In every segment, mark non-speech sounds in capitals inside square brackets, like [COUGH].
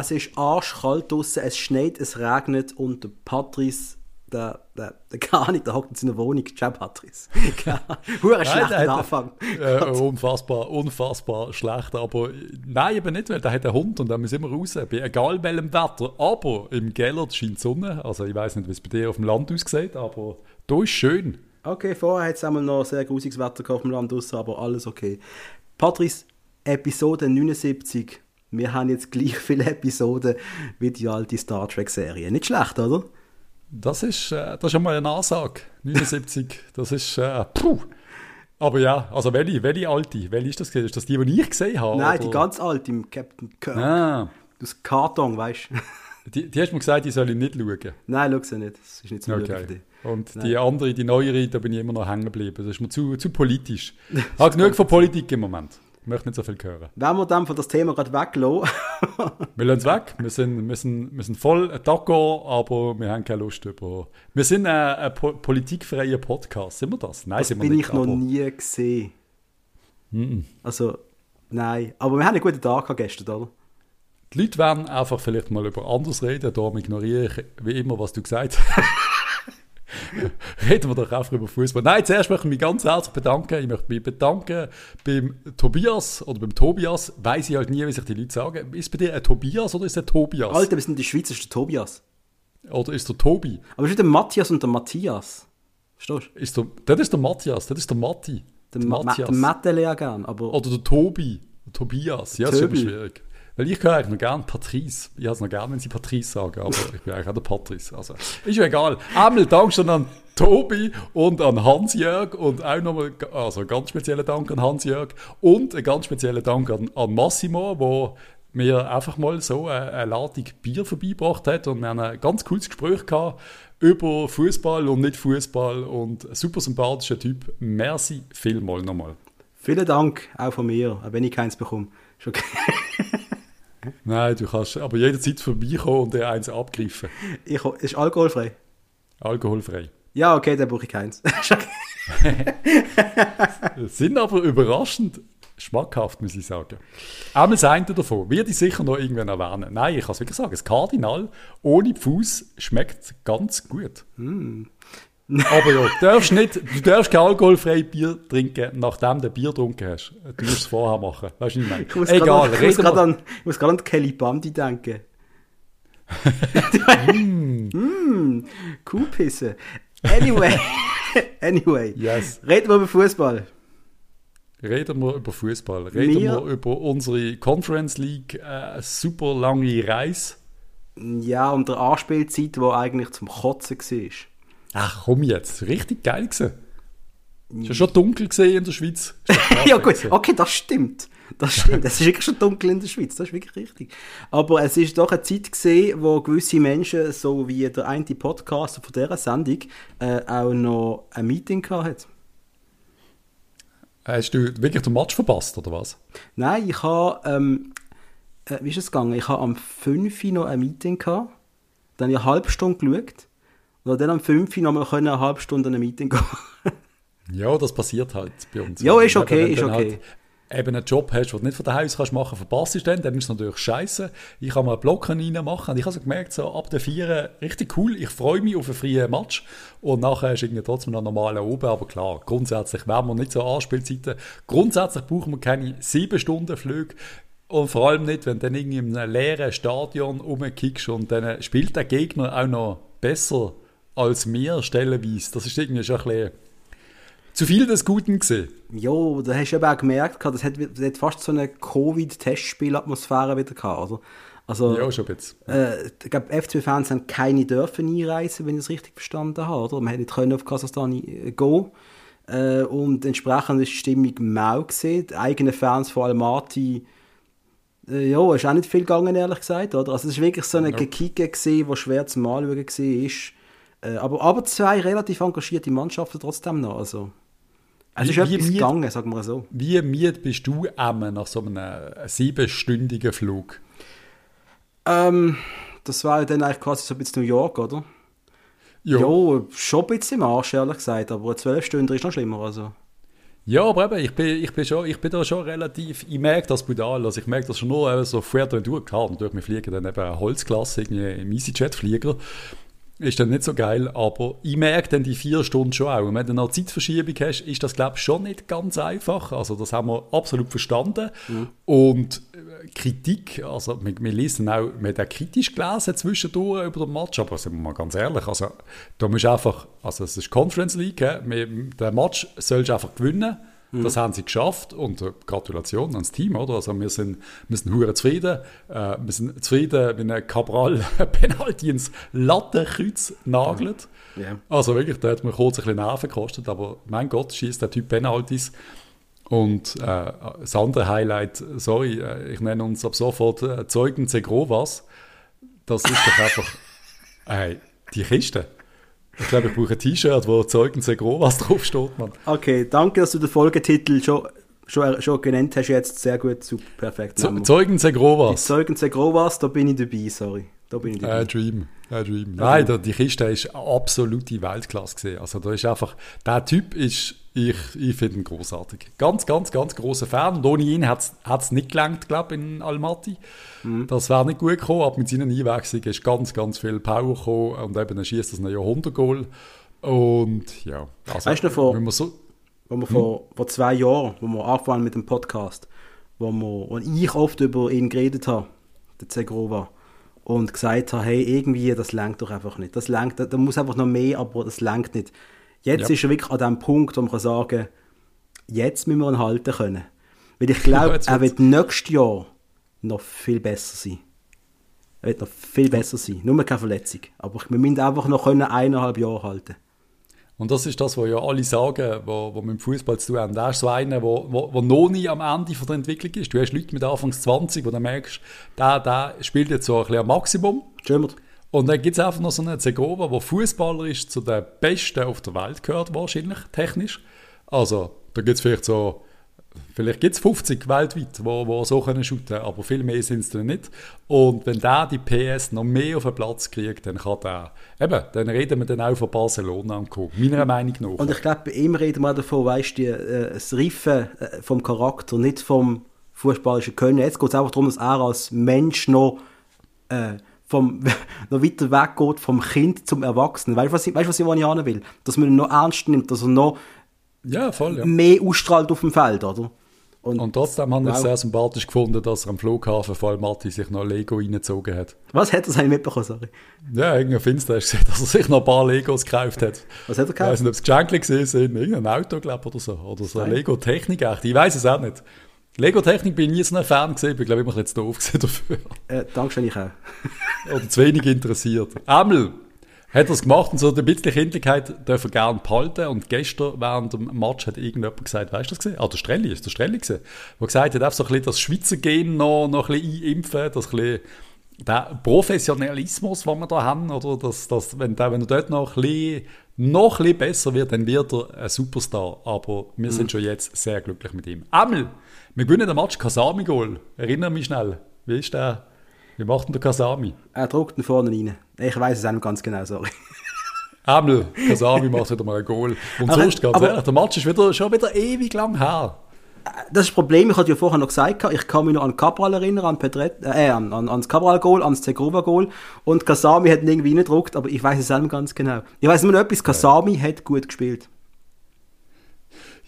Es ist arschkalt draußen, es schneit, es regnet und der Patrice, der, der, der gar nicht, der hockt in seiner Wohnung. Ciao, Patrice. [LAUGHS] Hure schlechter Anfang. Äh, unfassbar, unfassbar schlecht. Aber nein, eben nicht, weil der hat einen Hund und da müssen wir raus. Bei egal welchem Wetter. Aber im Gellert scheint die Sonne. Also ich weiß nicht, wie es bei dir auf dem Land aussieht, aber da ist schön. Okay, vorher hat es einmal noch sehr grusiges Wetter auf dem Land draussen, aber alles okay. Patrice, Episode 79. Wir haben jetzt gleich viele Episoden wie die alte Star Trek-Serie. Nicht schlecht, oder? Das ist, äh, das ist einmal eine Ansage. 79, das ist, äh, puh. Aber ja, also welche, welche alte? Welche ist das? Ist das die, die ich gesehen habe? Nein, oder? die ganz alte, im Captain Kirk. Ah. Das Karton, weißt du. [LAUGHS] Die, die hast du mir gesagt, die soll ich nicht schauen. Nein, schau sie nicht. Das ist nicht so okay. für dich. Und Nein. die andere, die neuere, da bin ich immer noch hängen geblieben. Das ist mir zu, zu politisch. [LAUGHS] Ich habe genug von Politik im Moment. Möchte nicht so viel hören. Wenn wir dann von das Thema gerade weglassen. [LAUGHS] wir lassen es weg. Wir sind, wir sind, wir sind voll d'accord, aber wir haben keine Lust über. Wir sind ein, ein politikfreier Podcast. Sind wir das? Nein, das sind wir bin nicht. ich noch nie gesehen. Mm -mm. Also, nein. Aber wir haben einen guten Tag gestern, oder? Die Leute werden einfach vielleicht mal über anderes reden. Darum ignoriere ich wie immer, was du gesagt hast. [LAUGHS] [LAUGHS] Reden wir doch einfach über Fußball. Nein, zuerst möchte ich mich ganz herzlich bedanken. Ich möchte mich bedanken beim Tobias oder beim Tobias. Weiß ich halt nie, wie sich die Leute sagen. Ist bei dir ein Tobias oder ist es ein Tobias? Alter, wir sind in der Schweiz, ist der Tobias. Oder ist der Tobi? Aber ist der Matthias und der Matthias. Verstehst du? Ist der, das ist der Matthias, das ist der Matti. Der, der Matthias. Der ja gern, aber... Oder der Tobi, der Tobias. Ja, das ist schwierig. Weil ich höre eigentlich noch gerne Patrice. Ich habe es noch gerne, wenn sie Patrice sagen, aber ich bin eigentlich auch der Patrice. Also, ist ja egal. Einmal Dank schon an Tobi und an Hans-Jörg und auch nochmal, also ganz speziellen Dank an Hans-Jörg und einen ganz speziellen Dank an, an Massimo, wo mir einfach mal so eine, eine Ladung Bier vorbeigebracht hat und wir haben ein ganz cooles Gespräch gehabt über Fußball und nicht Fußball und super sympathischer Typ. Merci vielmal nochmal. Vielen Dank auch von mir, wenn ich keins bekomme. Ist okay. [LAUGHS] Nein, du kannst aber jederzeit vorbeikommen und dir eins abgreifen. Ich, ist alkoholfrei? Alkoholfrei. Ja, okay, dann brauche ich keins. [LAUGHS] sind aber überraschend schmackhaft, muss ich sagen. Einmal das eine davon, werde ich sicher noch irgendwann erwähnen. Nein, ich kann es wirklich sagen, das Kardinal ohne Fuß schmeckt ganz gut. Mm. Aber ja, du darfst, nicht, du darfst kein alkoholfreies Bier trinken, nachdem du Bier getrunken hast. Du musst es vorher machen. Weißt du, ich meine? Egal, ich muss gerade an, an Kelly Bandi denken. [LAUGHS] [LAUGHS] mm. mm, Kuhpisse. Anyway, [LAUGHS] anyway. Yes. Reden wir über Fußball. Reden wir über Fußball. Reden wir, wir über unsere Conference League äh, super lange Reise. Ja, und der Anspielzeit, die eigentlich zum Kotzen war. Ach komm jetzt, richtig geil gewesen. Es ja schon dunkel gesehen in der Schweiz. [LAUGHS] ja gut, okay, das stimmt. Das stimmt. es ist wirklich schon dunkel in der Schweiz, das ist wirklich richtig. Aber es ist doch eine Zeit gesehen, wo gewisse Menschen, so wie der eine Podcaster von dieser Sendung, äh, auch noch ein Meeting hatten. Hast du wirklich den Match verpasst, oder was? Nein, ich habe, ähm, äh, wie ist es gegangen? Ich habe am 5 Uhr noch ein Meeting gehabt, dann habe ich eine halbe Stunde geschaut und dann am 5 Uhr noch mal eine halbe Stunde in ein Meeting gehen. ja, das passiert halt bei uns. Ja, ist okay, ist okay. Halt eben einen Job hast, den du nicht von daheim aus kannst machen, verpasst du dann, dann ist es natürlich scheiße. Ich kann mal einen Block reinmachen und ich habe so gemerkt, so ab der 4 richtig cool, ich freue mich auf einen freien Match und nachher ist irgendwie trotzdem noch normal oben, aber klar, grundsätzlich werden wir nicht so Anspielzeiten. Grundsätzlich brauchen wir keine 7 Stunden Flüge, und vor allem nicht, wenn du dann irgendwie in einem leeren Stadion rumkickst und dann spielt der Gegner auch noch besser als mir stellenweise. Das ist irgendwie schon ein bisschen zu viel des Guten gesehen. Ja, da hast du eben auch gemerkt, das hat, das hat fast so eine Covid-Testspielatmosphäre wieder gehabt, oder? Also, ja, schon jetzt. Äh, ich glaube, FCB-Fans haben keine dürfen einreisen, wenn ich es richtig verstanden habe, oder? Man hätte nicht können auf Kasachstan äh, gehen äh, und entsprechend ist die Stimmung mau gesehen. Die eigenen Fans, vor allem Almaty, äh, ja, ist auch nicht viel gegangen, ehrlich gesagt, oder? Also es war wirklich so eine nope. Gekicke, wo schwer zum Anschauen war. Äh, aber, aber zwei relativ engagierte Mannschaften trotzdem noch. Also, es ist wie, etwas wie, gegangen, sagen wir so. Wie müde bist du einmal nach so einem siebenstündigen Flug? Ähm, das war ja dann eigentlich quasi so ein bisschen New York, oder? Ja. ja, schon ein bisschen im Arsch, ehrlich gesagt, aber zwölf Stunden ist noch schlimmer. Also. Ja, aber eben, ich bin, ich bin, schon, ich bin da schon relativ, ich merke das brutal, also ich merke das schon nur eben so Fuerteventura, klar, natürlich, wir fliegen dann eben eine Holzklasse, irgendwie im EasyJet-Flieger, ist dann nicht so geil, aber ich merke dann die vier Stunden schon auch. Und wenn du noch Zeitverschiebung hast, ist das, glaube ich, schon nicht ganz einfach. Also das haben wir absolut verstanden. Mhm. Und äh, Kritik, also wir, wir lesen auch, wir haben auch kritisch gelesen zwischendurch über den Match, aber sind wir mal ganz ehrlich, also da musst du einfach, also es ist Conference League, der Match sollst du einfach gewinnen Mhm. Das haben sie geschafft und äh, Gratulation ans Team, oder? Also wir sind, wir sind hure zufrieden. Äh, wir sind zufrieden, wenn ein Cabral [LAUGHS] Penalty ins Lattenkreuz nagelt. Ja. Also wirklich, da hat mir kurz ein bisschen Nerven gekostet, aber mein Gott, schießt der Typ Penalties. Und äh, das andere Highlight, sorry, äh, ich nenne uns ab sofort äh, Zeugen Zegrovas. Das ist doch einfach, ey, [LAUGHS] die Kiste. Ich glaube, ich brauche ein T-Shirt, wo Zeugen Segro was draufsteht, Mann. Okay, danke, dass du den Folgetitel schon, schon, schon genannt hast. Jetzt sehr gut, super, perfekt. Ze Zeugen Segrovas. Zeugen Segrovas, da bin ich dabei, sorry. Da bin ich dabei. Äh, Dream. Äh, Dream. Nein, da, die Kiste ist absolute Weltklasse gesehen. Also da ist einfach, der Typ ist, ich, ich finde ihn großartig. Ganz, ganz, ganz großer Fan. Und ohne ihn hat es nicht gelangt, glaube ich, in Almaty. Mhm. Das wäre nicht gut gekommen, aber mit seinen Einwechslungen ist ganz, ganz viel Power gekommen und eben er schießt das ein Jahrhundertgoal. Und ja, also, weißt du, vor, wenn wir so, wo wir vor, vor zwei Jahren, wo wir angefangen mit dem Podcast, wo, wir, wo ich oft über ihn geredet habe, der Zegrova, und gesagt habe, hey, irgendwie, das lenkt doch einfach nicht. Das lenkt, da, da muss einfach noch mehr, aber das lenkt nicht. Jetzt ja. ist er wirklich an dem Punkt, wo man kann sagen jetzt müssen wir ihn halten können. Weil ich glaube, [LAUGHS] ja, er wird nächstes Jahr noch viel besser sein. Er wird noch viel besser sein. Nur keine Verletzung. Aber wir müssen einfach noch können eineinhalb Jahre halten und das ist das, was ja alle sagen, wo, wo mit dem Fußball zu tun haben. Der ist so einer, wo noch nie am Ende von der Entwicklung ist. Du hast Leute mit Anfangs 20, wo du merkst, der, der spielt jetzt so ein bisschen am Maximum. Stimmt. Und dann gibt es einfach noch so einen Zegova, der Fußballer ist, zu den Besten auf der Welt gehört, wahrscheinlich, technisch. Also, da gibt es vielleicht so Vielleicht gibt es 50 weltweit, wo, wo so können shooten aber viel mehr sind es dann nicht. Und wenn der die PS noch mehr auf den Platz kriegt, dann kann der, eben, dann reden wir dann auch von Barcelona ankommen, meiner Meinung nach. Und ich glaube, bei ihm reden wir davon, weißt du, äh, das Reifen äh, vom Charakter, nicht vom fußballischen Können. Jetzt geht es einfach darum, dass er als Mensch noch, äh, vom, [LAUGHS] noch weiter weggeht vom Kind zum Erwachsenen. Weißt du, was ich, weißt, was ich will? Dass man ihn noch ernst nimmt, dass er noch ja, voll, ja. mehr ausstrahlt auf dem Feld, oder? Und, und trotzdem habe ich es sehr sympathisch gefunden, dass er am Flughafen vor allem Matti sich noch Lego reingezogen hat. Was hat er eigentlich mitbekommen, sorry? Ja, irgendwie finster hast gesehen, [LAUGHS] dass er sich noch ein paar Legos gekauft hat. Was hat er gekauft? Ich weiß nicht, ob es Geschenke gesehen sind, irgendein Auto, glaube oder so. Oder so eine Lego-Technik echt. Ich weiß es auch nicht. Lego-Technik bin ich nie so ein Fan gesehen, bin glaube ich immer jetzt doof [LAUGHS] dafür. Äh, Dankeschön, ich auch. oder zu wenig interessiert. Amel, hat er es gemacht und so eine bisschen Kindlichkeit dürfen gerne behalten. Und gestern während dem Match hat irgendjemand gesagt, weißt du das gesehen? Ah, der Strelli, ist der Strelli gesehen, der gesagt hat, einfach so ein bisschen das Schweizer Gen noch, noch ein bisschen einimpfen, das ein bisschen der Professionalismus, den wir da haben, oder das, das, wenn, der, wenn er dort noch ein, bisschen, noch ein bisschen besser wird, dann wird er ein Superstar. Aber wir mhm. sind schon jetzt sehr glücklich mit ihm. Amel, wir gewinnen den Match Kasami-Goal. Erinnere mich schnell. Wie ist der? Wie macht denn der Kasami? Er druckt ihn vorne rein. Ich weiß es auch nicht ganz genau, sorry. [LAUGHS] Amel, Kasami macht wieder mal ein Goal. Und aber, sonst, ganz aber, ehrlich, der Match ist wieder, schon wieder ewig lang her. Das ist das Problem, ich hatte ja vorher noch gesagt, ich kann mich noch an Cabral erinnern, an, Pedret, äh, an, an, ans Cabral-Goal, ans Zegrova-Goal und Kasami hat ihn irgendwie nicht gedruckt, aber ich weiß es auch nicht ganz genau. Ich weiß nur noch etwas, Kasami ja. hat gut gespielt.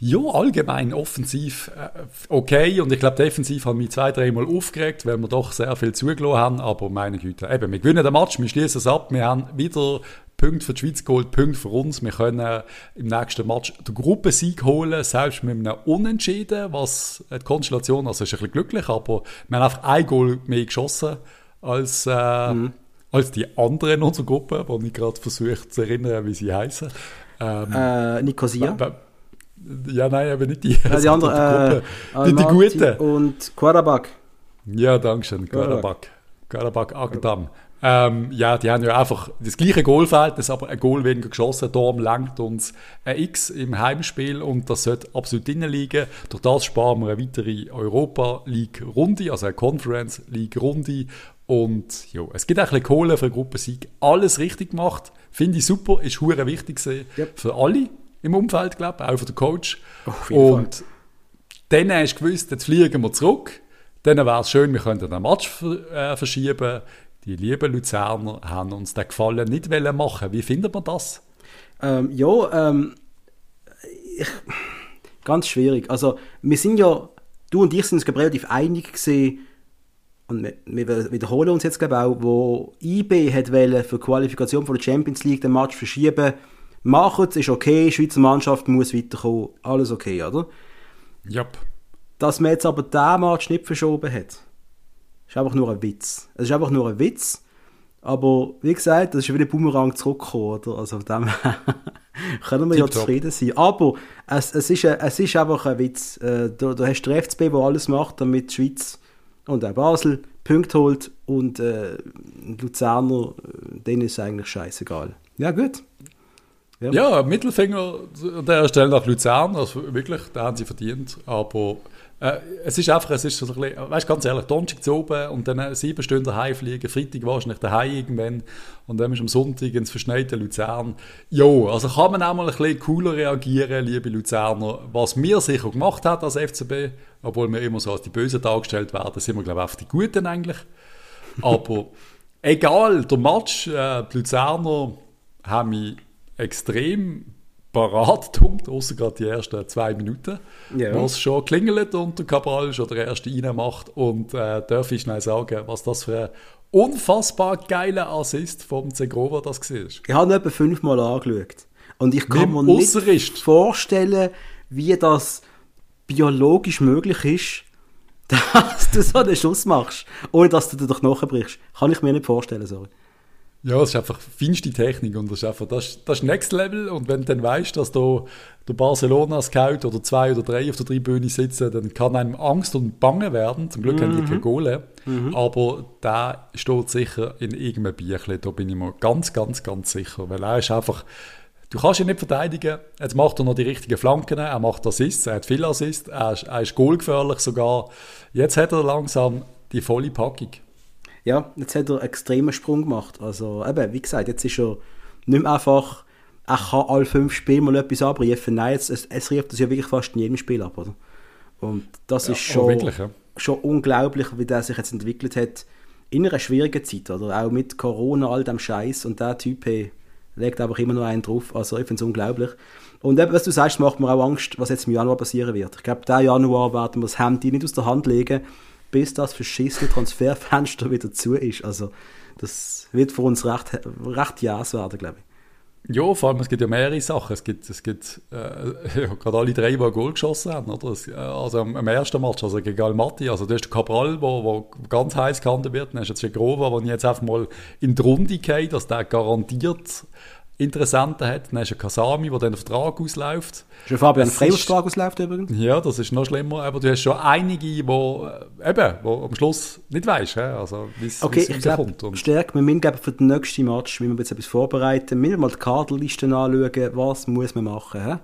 Ja, allgemein offensiv äh, okay. Und ich glaube, defensiv haben wir zwei, dreimal aufgeregt, weil wir doch sehr viel zugelassen haben. Aber meine Güte, eben, wir gewinnen den Match, wir schließen es ab. Wir haben wieder Punkte für die Schweiz geholt, Punkte für uns. Wir können im nächsten Match den Gruppensieg holen, selbst mit einem Unentschieden, was die Konstellation, also ist ein bisschen glücklich, aber wir haben einfach ein Goal mehr geschossen als, äh, mhm. als die anderen in unserer Gruppe, wo ich gerade versuche zu erinnern, wie sie heißen. Ähm, äh, Nicosia. Ja, nein, aber nicht die. Ja, die andere. Äh, die, die gute. Und Quarabak. Ja, danke schön. Quarabak. Quarabak Agdam. Ähm, ja, die haben ja einfach das gleiche Goalfeld, das aber ein Goal weniger geschossen. Darum langt uns ein X im Heimspiel und das sollte absolut drinnen liegen. Durch das sparen wir eine weitere Europa League Runde, also eine Conference League Runde. Und ja, es gibt auch ein bisschen Kohle für einen Gruppensieg. Alles richtig gemacht, finde ich super, ist hure wichtig yep. für alle im Umfeld, glaube ich, auch von der Coach. Und Fall. dann hast du gewusst, jetzt fliegen wir zurück. Dann wäre es schön, wir könnten den Match äh, verschieben. Die lieben Luzerner haben uns den Gefallen nicht wollen machen. Wie findet man das? Ähm, ja, ähm, ich, ganz schwierig. Also, wir sind ja, du und ich sind uns relativ einig gesehen, und wir, wir wiederholen uns jetzt, glaube ich, auch, wo IB hat wollen für die Qualifikation von der Champions League den Match verschieben. Machen es, ist okay, die Schweizer Mannschaft muss weiterkommen, alles okay, oder? Ja. Dass man jetzt aber diesen Match nicht verschoben hat, ist einfach nur ein Witz. Es ist einfach nur ein Witz. Aber wie gesagt, das ist wieder ein Boomerang zurückgekommen, oder? Also von dem [LAUGHS] können wir ja Tipptopp. zufrieden sein. Aber es, es, ist, ein- es ist einfach ein Witz. Äh, Du, du hast den FCB, der alles macht, damit die Schweiz und auch Basel Punkte holt und äh, die Luzerner, äh, denen ist es eigentlich scheißegal. Ja, gut. Ja, Mittelfinger an der Stelle nach Luzern, also wirklich, da haben sie verdient. Aber äh, es ist einfach, es ist so ein bisschen, weißt ganz ehrlich, Donnerstag zu oben und dann sieben Stunden heimfliegen, Freitag wahrscheinlich daheim irgendwann und dann ist am Sonntag ins verschneite Luzern. Jo, also kann man auch mal ein bisschen cooler reagieren, liebe Luzerner. Was wir sicher gemacht hat als FCB, obwohl wir immer so als die Bösen dargestellt werden, sind wir, glaube ich, auch die Guten eigentlich. Aber [LAUGHS] egal, der Match, äh, die Luzerner haben mich extrem parat gedunkt, außer gerade die ersten zwei Minuten, Ja. wo es schon klingelt und der Cabral schon der erste reinmacht. Und äh, darf ich schnell sagen, was das für ein unfassbar geiler Assist vom Zegrova das war. Ich habe ihn etwa fünfmal angeschaut. Und ich kann Mit mir nicht vorstellen, wie das biologisch möglich ist, [LAUGHS] dass du so einen Schuss machst, ohne dass du dir doch nachbrichst. Kann ich mir nicht vorstellen, sorry. Ja, es ist einfach feinste Technik und das ist einfach, das, das ist Next Level. Und wenn du dann weißt, dass da der Barcelona-Scout oder zwei oder drei auf der Tribüne sitzen, dann kann einem Angst und Bange werden. Zum Glück haben die keine Goale, aber der steht sicher in irgendeinem Bierchen, da bin ich mir ganz, ganz, ganz sicher, weil er ist einfach, du kannst ihn nicht verteidigen, jetzt macht er noch die richtigen Flanken, er macht Assists, er hat viel Assists, er ist, er ist goalgefährlich sogar, jetzt hat er langsam die volle Packung. Ja, jetzt hat er einen extremen Sprung gemacht. Also, eben, wie gesagt, jetzt ist er nicht mehr einfach, er kann alle fünf Spiele mal etwas abrufen. Nein, jetzt, es, es rieft das ja wirklich fast in jedem Spiel ab, oder? Und das ist oh, schon, wirklich, ja. schon unglaublich, wie der sich jetzt entwickelt hat. In einer schwierigen Zeit, oder? Auch mit Corona, all dem Scheiß und der Typ hey, legt einfach immer noch einen drauf. Also, ich finde es unglaublich. Und eben, was du sagst, macht mir auch Angst, was jetzt im Januar passieren wird. Ich glaube, diesen Januar werden wir das Handy nicht aus der Hand legen, bis das verschissene Transferfenster wieder zu ist. Also, das wird für uns recht, recht jas werden, glaube ich. Ja, vor allem, es gibt ja mehrere Sachen. Es gibt, es gibt äh, [LAUGHS] ja, gerade alle drei, die ein Goal geschossen haben. Oder? Es, äh, also am, am ersten Match, also gegen Almaty, also du hast Cabral, der wo ganz heiß gehandelt wird. Dann hast du jetzt Grova, der jetzt einfach mal in die Runde geht, dass der garantiert Interessenten hat. Dann hast du Kasami, der dann den Vertrag ausläuft. Schon Fabian Es Freiburg ausläuft übrigens. Ja, das ist noch schlimmer. Aber du hast schon einige, die äh, eben, wo am Schluss nicht weißt, also wie es Okay, wie es ich glaube, rauskommt. Und- stärker, wir müssen glaub, für den nächsten Match, wenn wir jetzt etwas vorbereiten, wir müssen mal die Kaderlisten anschauen, was muss man machen. Hä?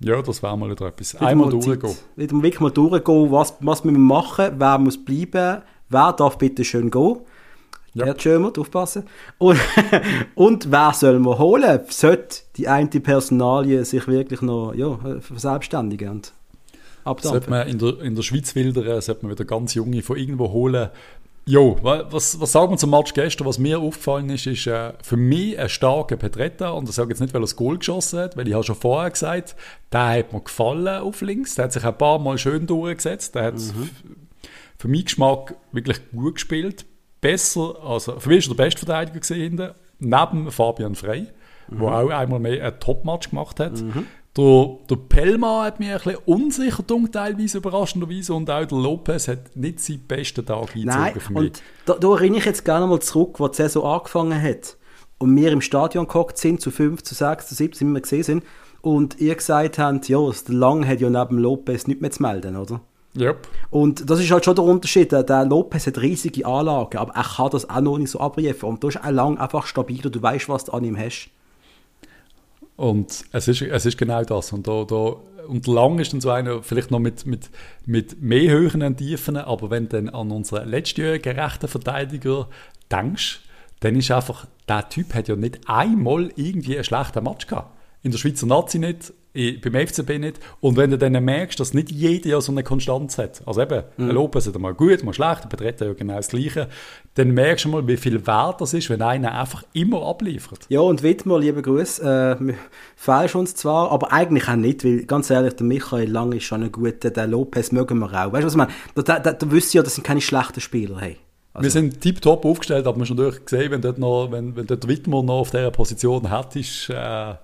Ja, das wäre mal wieder etwas. Einmal durchgehen. Wieder wirklich mal durchgehen, was, was müssen wir machen, wer muss bleiben, wer darf bitte schön gehen. Ja. Herr Schömer, aufpassen. Und, [LAUGHS] und wer soll man holen? Sollte die eine Personalie sich wirklich noch ja, verselbstständigen und Sollte abdampfen? man in der, in der Schweiz wildern, sollte man wieder ganz Junge von irgendwo holen. Jo, wa- was, was sagen wir zum Match gestern? Was mir aufgefallen ist, ist äh, für mich ein starker Petretta. Und das sage ich jetzt nicht, weil er das Goal geschossen hat, weil ich habe schon vorher gesagt, der hat mir gefallen auf links. Der hat sich ein paar Mal schön durchgesetzt. Der hat für meinen Geschmack wirklich gut gespielt. Besser, also für mich ist er der beste Verteidiger gewesen hinten, neben Fabian Frey, der auch einmal mehr einen Top-Match gemacht hat. Der, der Pelma hat mich ein bisschen unsicher gedacht, teilweise überraschenderweise, und auch der Lopez hat nicht seinen besten Tag eingezogen Nein, für mich. und da, da erinnere ich jetzt gerne mal zurück, wo die Saison angefangen hat und wir im Stadion gehockt sind, zu 5, zu 6, zu 7, wie wir gesehen sind, und ihr gesagt habt, ja, der Lang hat ja neben Lopez nichts mehr zu melden, oder? Yep. Und das ist halt schon der Unterschied. Der- Lopez hat riesige Anlagen, aber er kann das auch noch nicht so abrufen. Und da ist auch lang einfach stabiler, du weißt, was du an ihm hast. Und es ist, es ist genau das. Und, da, da, und lang ist dann so einer, vielleicht noch mit, mit, mit mehr Höhen und Tiefen, aber wenn du dann an unseren letztjährigen rechten Verteidiger denkst, dann ist einfach, der Typ hat ja nicht einmal irgendwie einen schlechten Match gehabt. in der Schweizer Nazi nicht, beim FCB nicht. Und wenn du dann merkst, dass nicht jeder ja so eine Konstanz hat, also eben, mhm. Lopez hat mal gut, mal schlecht, der Betreten ja genau das Gleiche, dann merkst du mal, wie viel wert das ist, wenn einer einfach immer abliefert. Ja, und Wittmer, liebe Grüße, äh, falsch uns zwar, aber eigentlich auch nicht, weil ganz ehrlich, der Michael Lang ist schon ein guter, der Lopez mögen wir auch. Weißt du, was ich meine? Da, da, da, da ja, das sind keine schlechten Spieler. Hey. Also. Wir sind tiptop aufgestellt, aber man schon natürlich gesehen, wenn dort noch, wenn, wenn dort Wittmer noch auf dieser Position hat, ist, äh,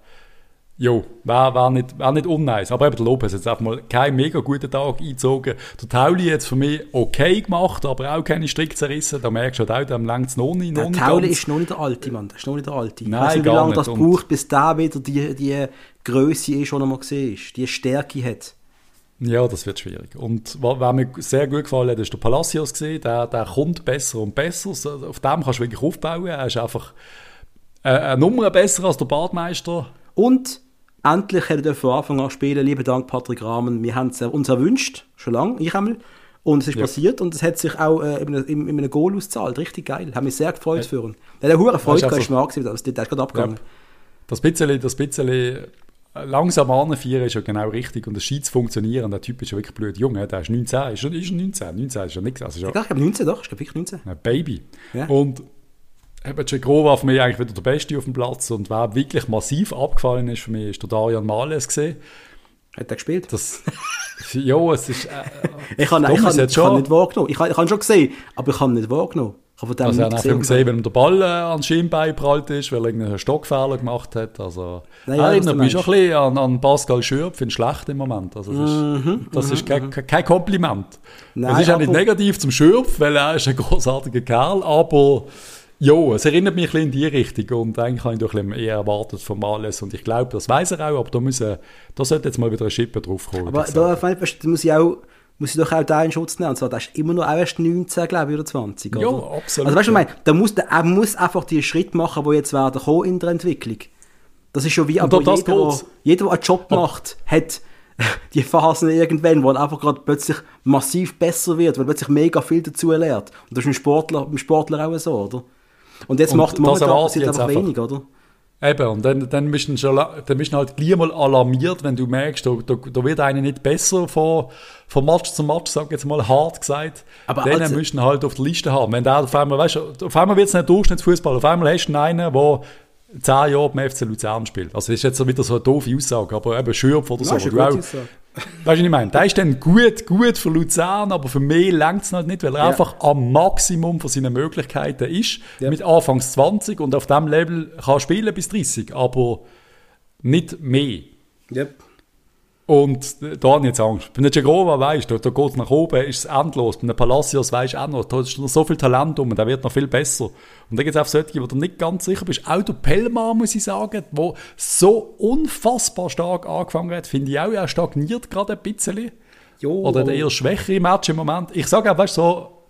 Jo, war, war, nicht, war nicht unnice. Aber eben der Lopez hat jetzt einfach mal keinen mega guten Tag eingezogen. Der Tauli hat es für mich okay gemacht, aber auch keine Strick zerrissen. Da merkst du halt auch, dem längt es noch nicht. Der Tauli ist noch nicht der Alte, Mann. Der ist noch nicht der Alte. Nein, ich weiß nicht, wie lange das braucht, bis der wieder die, die Größe ist, die er mal gesehen ist. Die Stärke hat. Ja, das wird schwierig. Und was mir sehr gut gefallen hat, ist der Palacios gesehen. Der, der kommt besser und besser. Auf dem kannst du wirklich aufbauen. Er ist einfach eine Nummer besser als der Badmeister. Und Endlich hätte er von Anfang an spielen. Lieben Dank, Patrick Rahmen. Wir haben es uns erwünscht, schon lange, ich einmal. Und es ist ja. passiert und es hat sich auch äh, in, in, in einem Goal ausgezahlt. Richtig geil. Haben mich sehr gefreut ja. für ihn. Er hat eine hohe Freude gehabt, also, gewesen, das, der ist gerade abgegangen. Ja. Das bisschen, das bisschen äh, langsam anfeiern ist ja genau richtig und es scheint zu funktionieren. Der Typ ist ja wirklich blöd jung. Der ist 19, ist, ist 19, 19 ist ja nichts. Also ich glaube 19 doch, ich glaube wirklich 19. Ein Baby. Ja. Und eben war für mich eigentlich wieder der Beste auf dem Platz und wer wirklich massiv abgefallen ist für mich, ist der Darian Males gesehen. Hat er gespielt? Das, ja, es ist... Äh, [LAUGHS] ich habe ich hab, ich hab nicht wahrgenommen. Ich habe ich hab schon gesehen, aber ich habe nicht wahrgenommen. Ich habe also, hat gesehen, gesehen wenn ihm der Ball äh, an Schienbein prallt ist, weil er irgendeinen Stockfehler gemacht hat. Also, Nein, ja, erinnert mich schon ein bisschen an, an Pascal Schürpf, finde schlecht im Moment. Also, das ist, mhm, das ist mhm, kein, mhm. kein Kompliment. Nein, es ist auch nicht negativ zum Schürpf, weil er ist ein großartiger Kerl, aber ja, es erinnert mich ein bisschen in die Richtung und eigentlich habe ich doch ein bisschen eher erwartet von alles und ich glaube, das weiß er auch, aber da, müssen, da sollte jetzt mal wieder eine Schippe draufkommen. Aber da, da muss ich auch muss ich doch auch da in Schutz nehmen. Und zwar, das ist immer noch erst 19, glaube ich, oder 20. Oder? Ja, absolut. Also weißt du, ich meine, da muss, er muss einfach die Schritt machen, die jetzt werden kommen in der Entwicklung. Das ist schon wie, aber jeder, der, jeder, der einen Job macht, hat [LAUGHS] die Phasen irgendwann, wo er einfach gerade plötzlich massiv besser wird, weil er plötzlich mega viel dazu lernt. Und das ist beim Sportler, beim Sportler auch so, oder? Und jetzt und macht man das jetzt einfach wenig, oder? Eben, und dann, dann, bist du schon, dann bist du halt gleich mal alarmiert, wenn du merkst, da, da, da wird einer nicht besser von, von Match zu Match, sag jetzt mal hart gesagt. Aber dann also, du ihn halt auf der Liste haben. Wenn der auf einmal, weißt du, auf einmal wird es nicht Durchschnittsfußball, auf einmal hast du einen, der zehn Jahre beim FC Luzern spielt. Also das ist jetzt wieder so eine doofe Aussage, aber eben Schürpf oder so. Nein, Weißt du, was ich meine? Der ist dann gut, gut für Luzern, aber für mich längt es halt nicht, weil er ja. einfach am Maximum von seinen Möglichkeiten ist. Ja. Mit Anfangs 20 und auf diesem Level kann er spielen bis 30, aber nicht mehr. Yep. Und da habe ich jetzt Angst. Bei einem Jagrova weisst du, da geht es nach oben, ist es endlos. Bei einem Palacios weisst du auch noch, da ist noch so viel Talent um, der wird noch viel besser. Und dann gibt es auch solche, wo du nicht ganz sicher bist. Auch der Pellmann, muss ich sagen, der so unfassbar stark angefangen hat, finde ich auch, er stagniert gerade ein bisschen. Jo. Oder der eher schwächere Match im Moment. Ich sage auch, weißt du, so,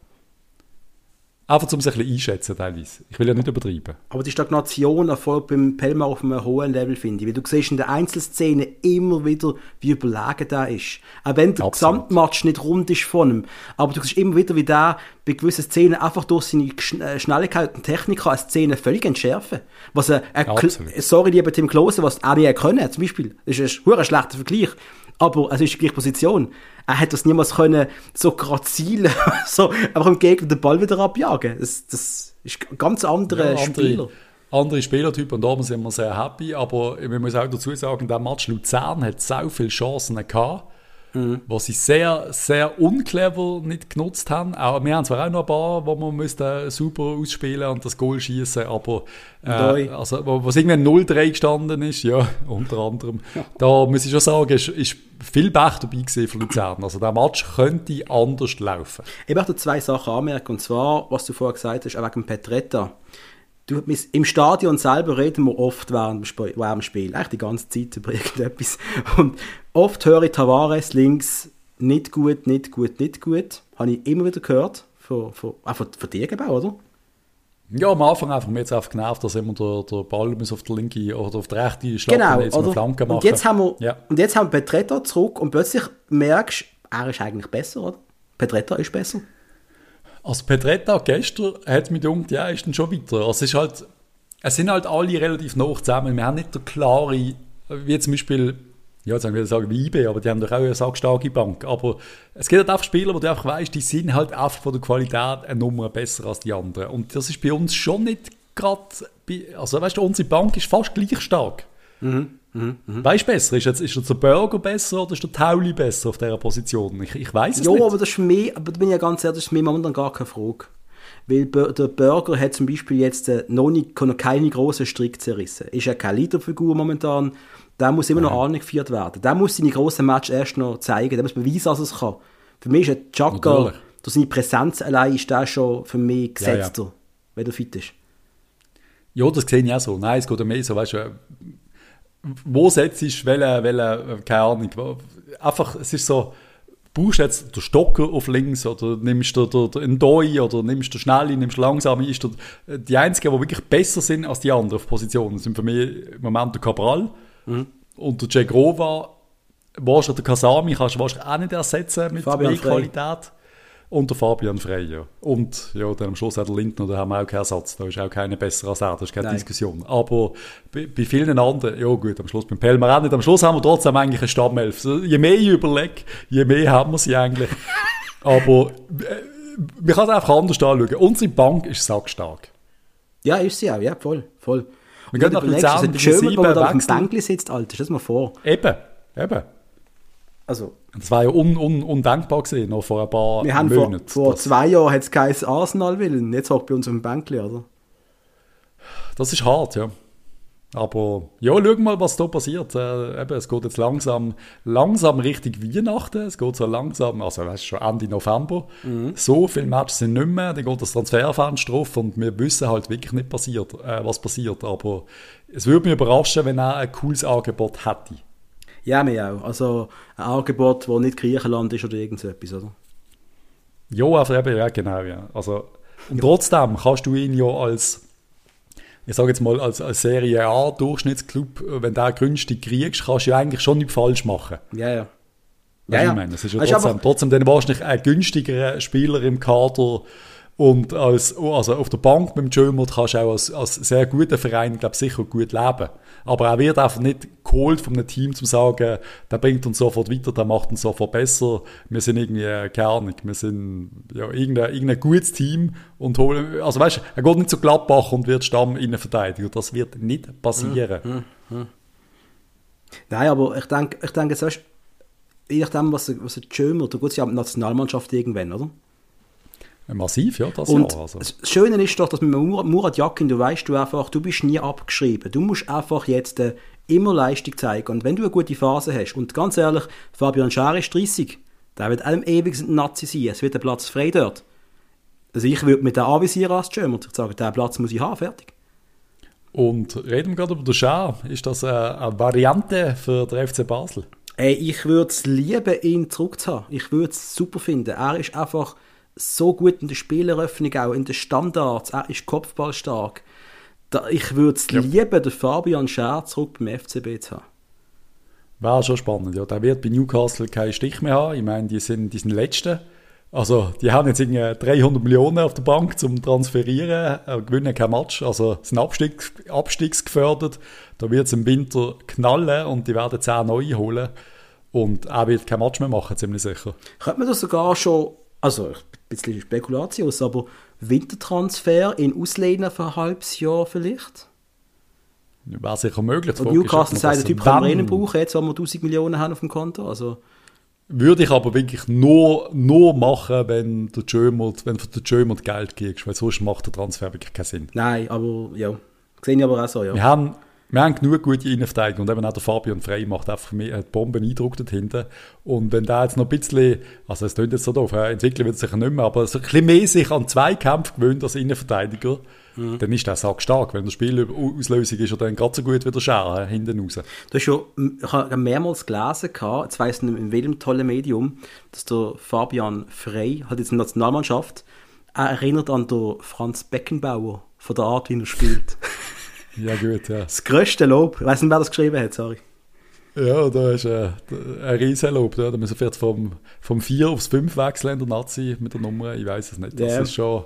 Einfach um sich ein bisschen einschätzen teilweise. Ich will ja nicht übertreiben. Aber die Stagnation erfolgt beim Pelma auf einem hohen Level, finde ich. Weil du siehst in der Einzelszene immer wieder, wie überlegen der ist. Auch wenn der Absolut. Gesamtmatch nicht rund ist von ihm. Aber du siehst immer wieder, wie der bei gewissen Szenen einfach durch seine äh, Schnelligkeit und Technik eine Szene völlig entschärfen Was er, er sorry, lieber Tim Klose, was er nicht können zum Beispiel. Das ist ein schlechter Vergleich aber es ist die gleiche Position. Er hätte das niemals können, so grazil, [LAUGHS] so einfach im Gegner den Ball wieder abjagen. Das, das ist ein ganz anderer ja, Spieler. Andere Spielertypen und da sind wir sehr happy, aber ich muss auch dazu sagen, der Match Luzern hat so viele Chancen gehabt mhm. was sie sehr, sehr unclever nicht genutzt haben. Auch, wir haben zwar auch noch ein paar, wo man müsste super ausspielen und das Goal schießen, aber äh, also, wo, was irgendwie 0-3 gestanden ist, ja, [LAUGHS] unter anderem, ja. [LAUGHS] da muss ich schon sagen, ist, ist viel Pech dabei gewesen für Luzern. Also der Match könnte anders laufen. Ich möchte zwei Sachen anmerken, und zwar, was du vorher gesagt hast, auch wegen Petretta. Du, Im Stadion selber reden wir oft während während dem Spiel, eigentlich die ganze Zeit über [LAUGHS] irgendetwas. Und oft höre ich Tavares links nicht gut, nicht gut, nicht gut. Habe ich immer wieder gehört. Von, von, auch von, von dir, oder? Ja, am Anfang einfach mir jetzt einfach genervt, dass immer der, der Ball muss auf der linke oder auf der rechten Schlappe genau, jetzt oder? Flanke machen. Und jetzt haben wir, ja. und jetzt haben wir Petretta zurück und plötzlich merkst du, er ist eigentlich besser, oder? Petretta ist besser. Also Petretta gestern hat mich gedacht, ja, ist dann schon weiter. Also es ist halt, es sind halt alle relativ nah zusammen. Wir haben nicht den klaren wie zum Beispiel, ja, jetzt will ich sagen wie IB, aber die haben doch auch eine sackstarke Bank. Aber es gibt halt einfach Spieler, wo du einfach weißt, die sind halt einfach von der Qualität eine Nummer besser als die anderen. Und das ist bei uns schon nicht gerade, also weißt du, unsere Bank ist fast gleich stark. Mhm. Mhm, mh. Weißt du besser? Ist, jetzt, ist jetzt der Burger besser oder ist der Tauli besser auf dieser Position? Ich, ich weiß es ja, nicht. Ja, aber das ist für mich, aber da bin ich ja ganz ehrlich, das ist mich momentan gar keine Frage. Weil der Burger hat zum Beispiel jetzt äh, noch, nicht, noch keine grossen Strick zerrissen. Ist ja keine Leaderfigur momentan. Der muss immer noch Ahnung geführt werden. Der muss seine grossen Match erst noch zeigen. Der muss beweisen, dass er es kann. Für mich ist ein Chaka, durch seine Präsenz allein, ist der schon für mich gesetzter, ja, ja. wenn er fit ist. Ja, das sehe ich auch so. Nein, es geht mehr so, weißt du, wo setzt du welche, welche, keine Ahnung, einfach, es ist so, brauchst du jetzt den Stocker auf links oder nimmst du den, den Doi oder nimmst du schnell, nimmst du langsam, ist der, die einzigen, die wirklich besser sind als die anderen auf Positionen, sind für mich im Moment der Cabral mhm. und der Cegrova, wahrscheinlich der Kasami kannst du wahrscheinlich auch nicht ersetzen mit Fabian mehr Qualität. Und der Fabian Frey, ja. Und ja, dann am Schluss hat der Lindner, da haben wir auch keinen Ersatz. Da ist auch keiner besser als er, das ist keine Nein. Diskussion. Aber bei, bei, vielen anderen, ja gut, am Schluss beim Pelmer auch nicht. Am Schluss haben wir trotzdem eigentlich eine Stammelf. Je mehr ich überlege, je mehr haben wir sie eigentlich. [LAUGHS] Aber äh, man kann es einfach anders anschauen. Unsere Bank ist sackstark. Ja, ist sie auch, ja, voll, voll. Wir gehen nach Luzern, schön, wenn man da auf dem Bänkli sitzt, Alter, stell dir mal vor. Eben, eben. Also, das war ja un, un, undenkbar gewesen, noch vor ein paar wir haben Monaten. Vor, vor zwei Jahren hat es kein Arsenal willen, jetzt hockt bei uns auf dem Bänkli, oder? Das ist hart, ja. Aber ja, schau mal, was da passiert. Äh, eben, es geht jetzt langsam, langsam Richtung Weihnachten. Es geht so langsam, also weißt, schon Ende November. Mhm. So viele Matches sind nicht mehr. Dann geht das Transferfenster auf und wir wissen halt wirklich nicht, passiert, äh, was passiert. Aber es würde mich überraschen, wenn er ein cooles Angebot hätte. Ja, mir auch. Also ein Angebot, das nicht Griechenland ist oder irgend so etwas, oder? Ja, also eben, ja, genau, ja. Also, und trotzdem kannst du ihn ja als, ich sage jetzt mal, als, als Serie A Durchschnittsclub, wenn du günstig kriegst, kannst du ja eigentlich schon nicht falsch machen. Ja, ja. Ja, ja. Ich meine, es ist ja trotzdem, aber, trotzdem dann wahrscheinlich ein günstigerer Spieler im Kader und als, also auf der Bank mit dem Jömert kannst du auch als, als sehr guter Verein, glaube sicher gut leben. Aber er wird einfach nicht geholt von einem Team, zum zu sagen, der bringt uns sofort weiter, der macht uns sofort besser. Wir sind irgendwie, äh, keine wir sind ja, irgendein, irgendein gutes Team und holen, also weißt du, er geht nicht zu Gladbach und wird Stamm-Innenverteidiger. Das wird nicht passieren. Hm, hm, hm. Nein, aber ich denke, ich denke, je nachdem, was, was er Jömert, gut, sie haben die Nationalmannschaft irgendwann, oder? Massiv, ja, das und Jahr. Also. Das Schöne ist doch, dass mit Murat Yakin, du weißt du einfach, du bist nie abgeschrieben. Du musst einfach jetzt äh, immer Leistung zeigen. Und wenn du eine gute Phase hast, und ganz ehrlich, Fabian Schär ist 30, der wird einem ewig ein Nazi sein, es wird ein Platz frei dort. Also ich würde mit der anvisieren als German und sagen, der Platz muss ich haben, fertig. Und reden wir gerade über den Schär. Ist das eine, eine Variante für den FC Basel? Ey, ich würde es lieben, ihn zurückzuhaben. Ich würde es super finden. Er ist einfach so gut in der Spieleröffnung, auch in den Standards. Er ist kopfballstark. Da, ich würde es ja. lieben, den Fabian Scher zurück beim FCB zu haben. Wäre schon spannend, ja. Der wird bei Newcastle keinen Stich mehr haben. Ich meine, die sind, die sind Letzte. Also, die haben jetzt irgendwie 300 Millionen auf der Bank zum Transferieren, äh, gewinnen kein Match. Also, sind Abstieg, abstiegsgefördert. Da wird es im Winter knallen und die werden 10 neue holen. Und er wird kein Match mehr machen, ziemlich sicher. Könnte man das sogar schon also ein bisschen Spekulation, aber Wintertransfer in Auslehnen für ein halbes Jahr vielleicht? Wäre sicher möglich. Und Newcastle sagt, der Typ kann Rennen brauchen, jetzt, wo wir 1000 Millionen haben auf dem Konto. Also. Würde ich aber wirklich nur, nur machen, wenn der Jömert, wenn du der Jömert Geld gibst, weil sonst macht der Transfer wirklich keinen Sinn. Nein, aber ja, sehe ich aber auch so, ja. Wir haben wir haben genug gute Innenverteidiger und eben auch der Fabian Frey macht einfach mehr, hat Bomben Eindruck dort hinten. Und wenn der jetzt noch ein bisschen, also es klingt jetzt so doof, entwickeln wird sich nicht mehr, aber so ein bisschen mehr sich an Zweikämpfe gewöhnt als Innenverteidiger, mhm. dann ist der Sack stark. Wenn der Spielauslösung ist, er dann gerade so gut wie der Schär hinten raus. Du hast schon ich habe mehrmals gelesen, jetzt weiss ich nicht in welchem tollen Medium, dass der Fabian Frey, hat jetzt eine Nationalmannschaft, er erinnert an den Franz Beckenbauer von der Art, wie er spielt. [LAUGHS] Ja, gut, ja. Das größte Lob. Ich weiß nicht, wer das geschrieben hat, sorry. Ja, da ist äh, ein Riesenlob. Da müssen wir jetzt vom, vom 4 aufs 5 wechseln, der Nazi mit der Nummer. Ich weiß es nicht. Das Ja. ist schon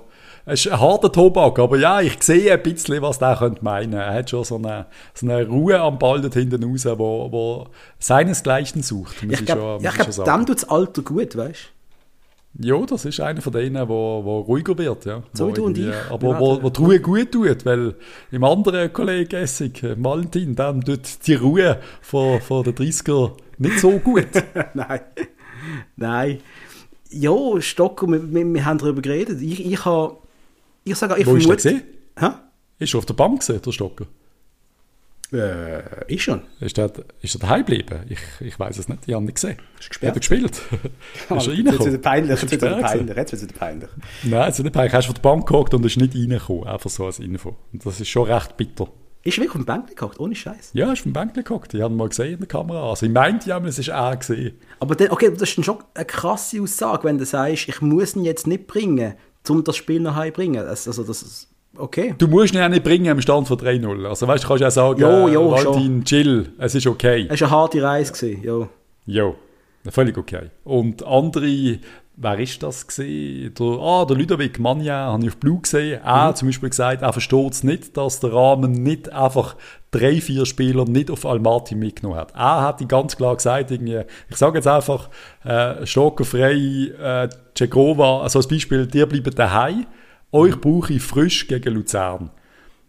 es ist ein harter Tobak. Aber ja, ich sehe ein bisschen, was der könnte meinen. Er hat schon so eine, so eine Ruhe am Ball dort hinten raus, wo, wo seinesgleichen sucht. Muss Ich ich, glaube, schon, ja, ich glaub, dem tut das Alter gut, weißt Ja, das ist einer von denen, wo, wo ruhiger wird, ja. So Wo wie du und ich. Aber wo, wo die Ruhe gut tut, weil im anderen Kollegen Essig, äh, Valentin, dann tut die Ruhe von, von den 30er nicht so gut. [LAUGHS] Nein. Nein. Ja, Stocker, wir, wir, wir haben darüber geredet. Ich, ich habe. Ich sage, ich Wo ist der vermute. gesehen? Hä? Ist auf der Bank gesehen, der Stocker? Äh, ist schon. Ist er, ist er daheim geblieben? Ich, ich weiß es nicht, ich habe ihn nicht gesehen. Ist gesperrt. Hat er gespielt? [LAUGHS] ist er Jetzt wird reingekommen? es peinlich. Jetzt er wird peinlich. Jetzt wird es peinlich. Nein, es ist nicht peinlich. Er ist auf der Bank gehockt und ist nicht reingekommen. Einfach so als Info. Und das ist schon recht bitter. Ist wirklich auf dem Bank gehockt, ohne Scheiß. Ja, er ist auf dem Bänkchen gehockt. Ich habe ihn mal gesehen in der Kamera. Also ich meinte ja, es ist er gesehen. Aber dann, okay, das ist dann schon eine krasse Aussage, wenn du sagst, ich muss ihn jetzt nicht bringen, um das Spiel nach Hause zu bringen. Also das okay. Du musst ihn ja nicht bringen im Stand von 3-0. Also weißt du, kannst ja sagen, Jo, jo, Valentin, chill, es ist okay. Es war eine harte Reise. Gewesen, ja. Jo, völlig okay. Und andere, wer ist das gesehen? Der, ah, der Ludovic Magna, habe ich auf Blue gesehen. Er hat zum Beispiel gesagt, er versteht es nicht, dass der Rahmen nicht einfach drei, vier Spieler nicht auf Almaty mitgenommen hat. Er hat die ganz klar gesagt, irgendwie, ich sage jetzt einfach, äh, Stocker frei, äh, Cekova, also als Beispiel, ihr bleibt daheim, euch brauche ich frisch gegen Luzern.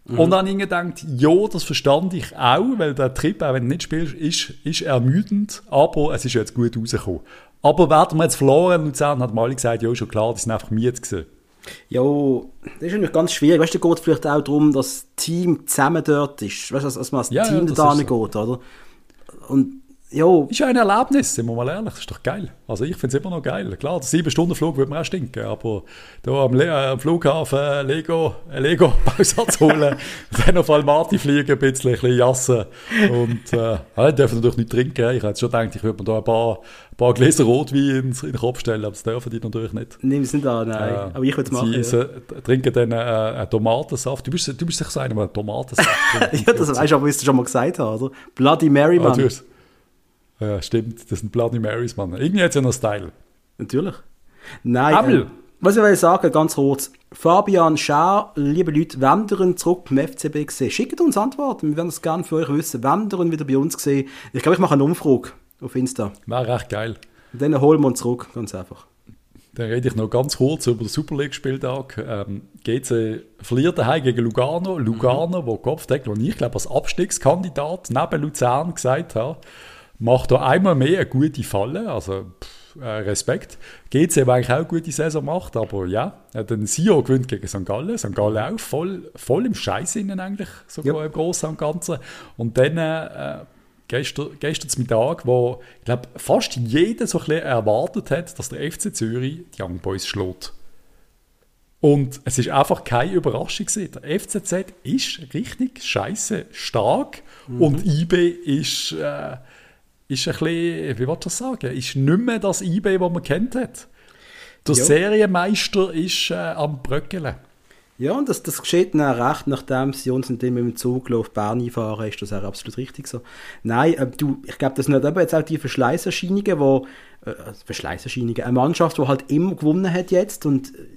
Und dann habe ich gedacht, ja, das verstand ich auch, weil der Trip, auch wenn du nicht spielst, ist, ist ermüdend, aber es ist jetzt gut rausgekommen. Aber werden wir jetzt verloren, Luzern hat mal alle gesagt, ja, schon klar, die sind einfach müde gewesen. Ja, das ist natürlich ganz schwierig. Weißt du, da geht es vielleicht auch darum, dass das Team zusammen dort ist. Weißt du, dass, dass man als Ja, ja, Team das da ist so. geht, oder? Und ja, Ist ja ein Erlebnis, sind wir mal ehrlich, das ist doch geil. Also ich finde es immer noch geil. Klar, der 7-Stunden-Flug würde mir auch stinken, aber da am, Le äh, am Flughafen äh, Lego, [LAUGHS] ein Lego-Bausatz holen, [LAUGHS] dann auf Almaty fliegen, ein bisschen, ein bisschen jassen und äh, ich darf natürlich nicht trinken. Ich hätte schon gedacht, ich würde mir da ein paar, ein paar Gläser Rotwein in den Kopf stellen, aber das dürfen die natürlich nicht. nimm es nicht an, nein. Äh, Aber ich würde es machen. Sie Ja. se- trinken dann äh, einen Tomatensaft. Du bist, du bist sicher so einer, der einen Tomatensaft [LAUGHS] trinkt. ja, das weißt du aber, wie es schon mal gesagt habe, oder? Bloody Mary, Ah, Mann. du hast- Ja, stimmt, das sind Bloody Marys, Mann. Irgendwie hat es ja noch Style. Natürlich. Nein. Amel. Äh, was ich will sagen, ganz kurz. Fabian Schaar, liebe Leute, wenn ihr zurück beim FCB gesehen schickt uns Antworten. Wir werden es gerne für euch wissen. Wenn ihr wieder bei uns gesehen Ich glaube, ich mache eine Umfrage auf Insta. Wäre recht geil. Und dann holen wir ihn zurück, ganz einfach. Dann rede ich noch ganz kurz über den Super League-Spieltag. Ähm, GC verliert daheim gegen Lugano. Lugano, wo Kopfdeckel und ich glaube als Abstiegskandidat neben Luzern gesagt habe, macht da einmal mehr eine gute Falle. Also pff, äh, Respekt. GC, der eigentlich auch eine gute Saison macht, aber ja, er hat den Sio gewinnt gegen St. Gallen. St. Gallen auch voll, voll im Scheiß innen eigentlich, sogar Ja. im Großen und Ganzen. Und dann äh, gestern, gestern Mittag, wo ich glaube, fast jeder so ein bisschen erwartet hat, dass der FC Zürich die Young Boys schlägt. Und es ist einfach keine Überraschung gewesen. Der FCZ ist richtig scheiße stark und IB ist, äh, ist ein bisschen, wie will ich das sagen, ist nicht mehr das IB, das man kennt hat. Der Ja. Serienmeister ist äh, am Bröckeln. Ja, und das, das geschieht dann auch recht, nachdem sie uns in dem mit dem Zug auf Bern einfahren, ist das auch absolut richtig so. Nein, äh, du, ich glaube, das sind eben jetzt auch die Verschleißerscheinungen, wo, äh, Verschleißerscheinungen, eine Mannschaft, die halt immer gewonnen hat jetzt und äh,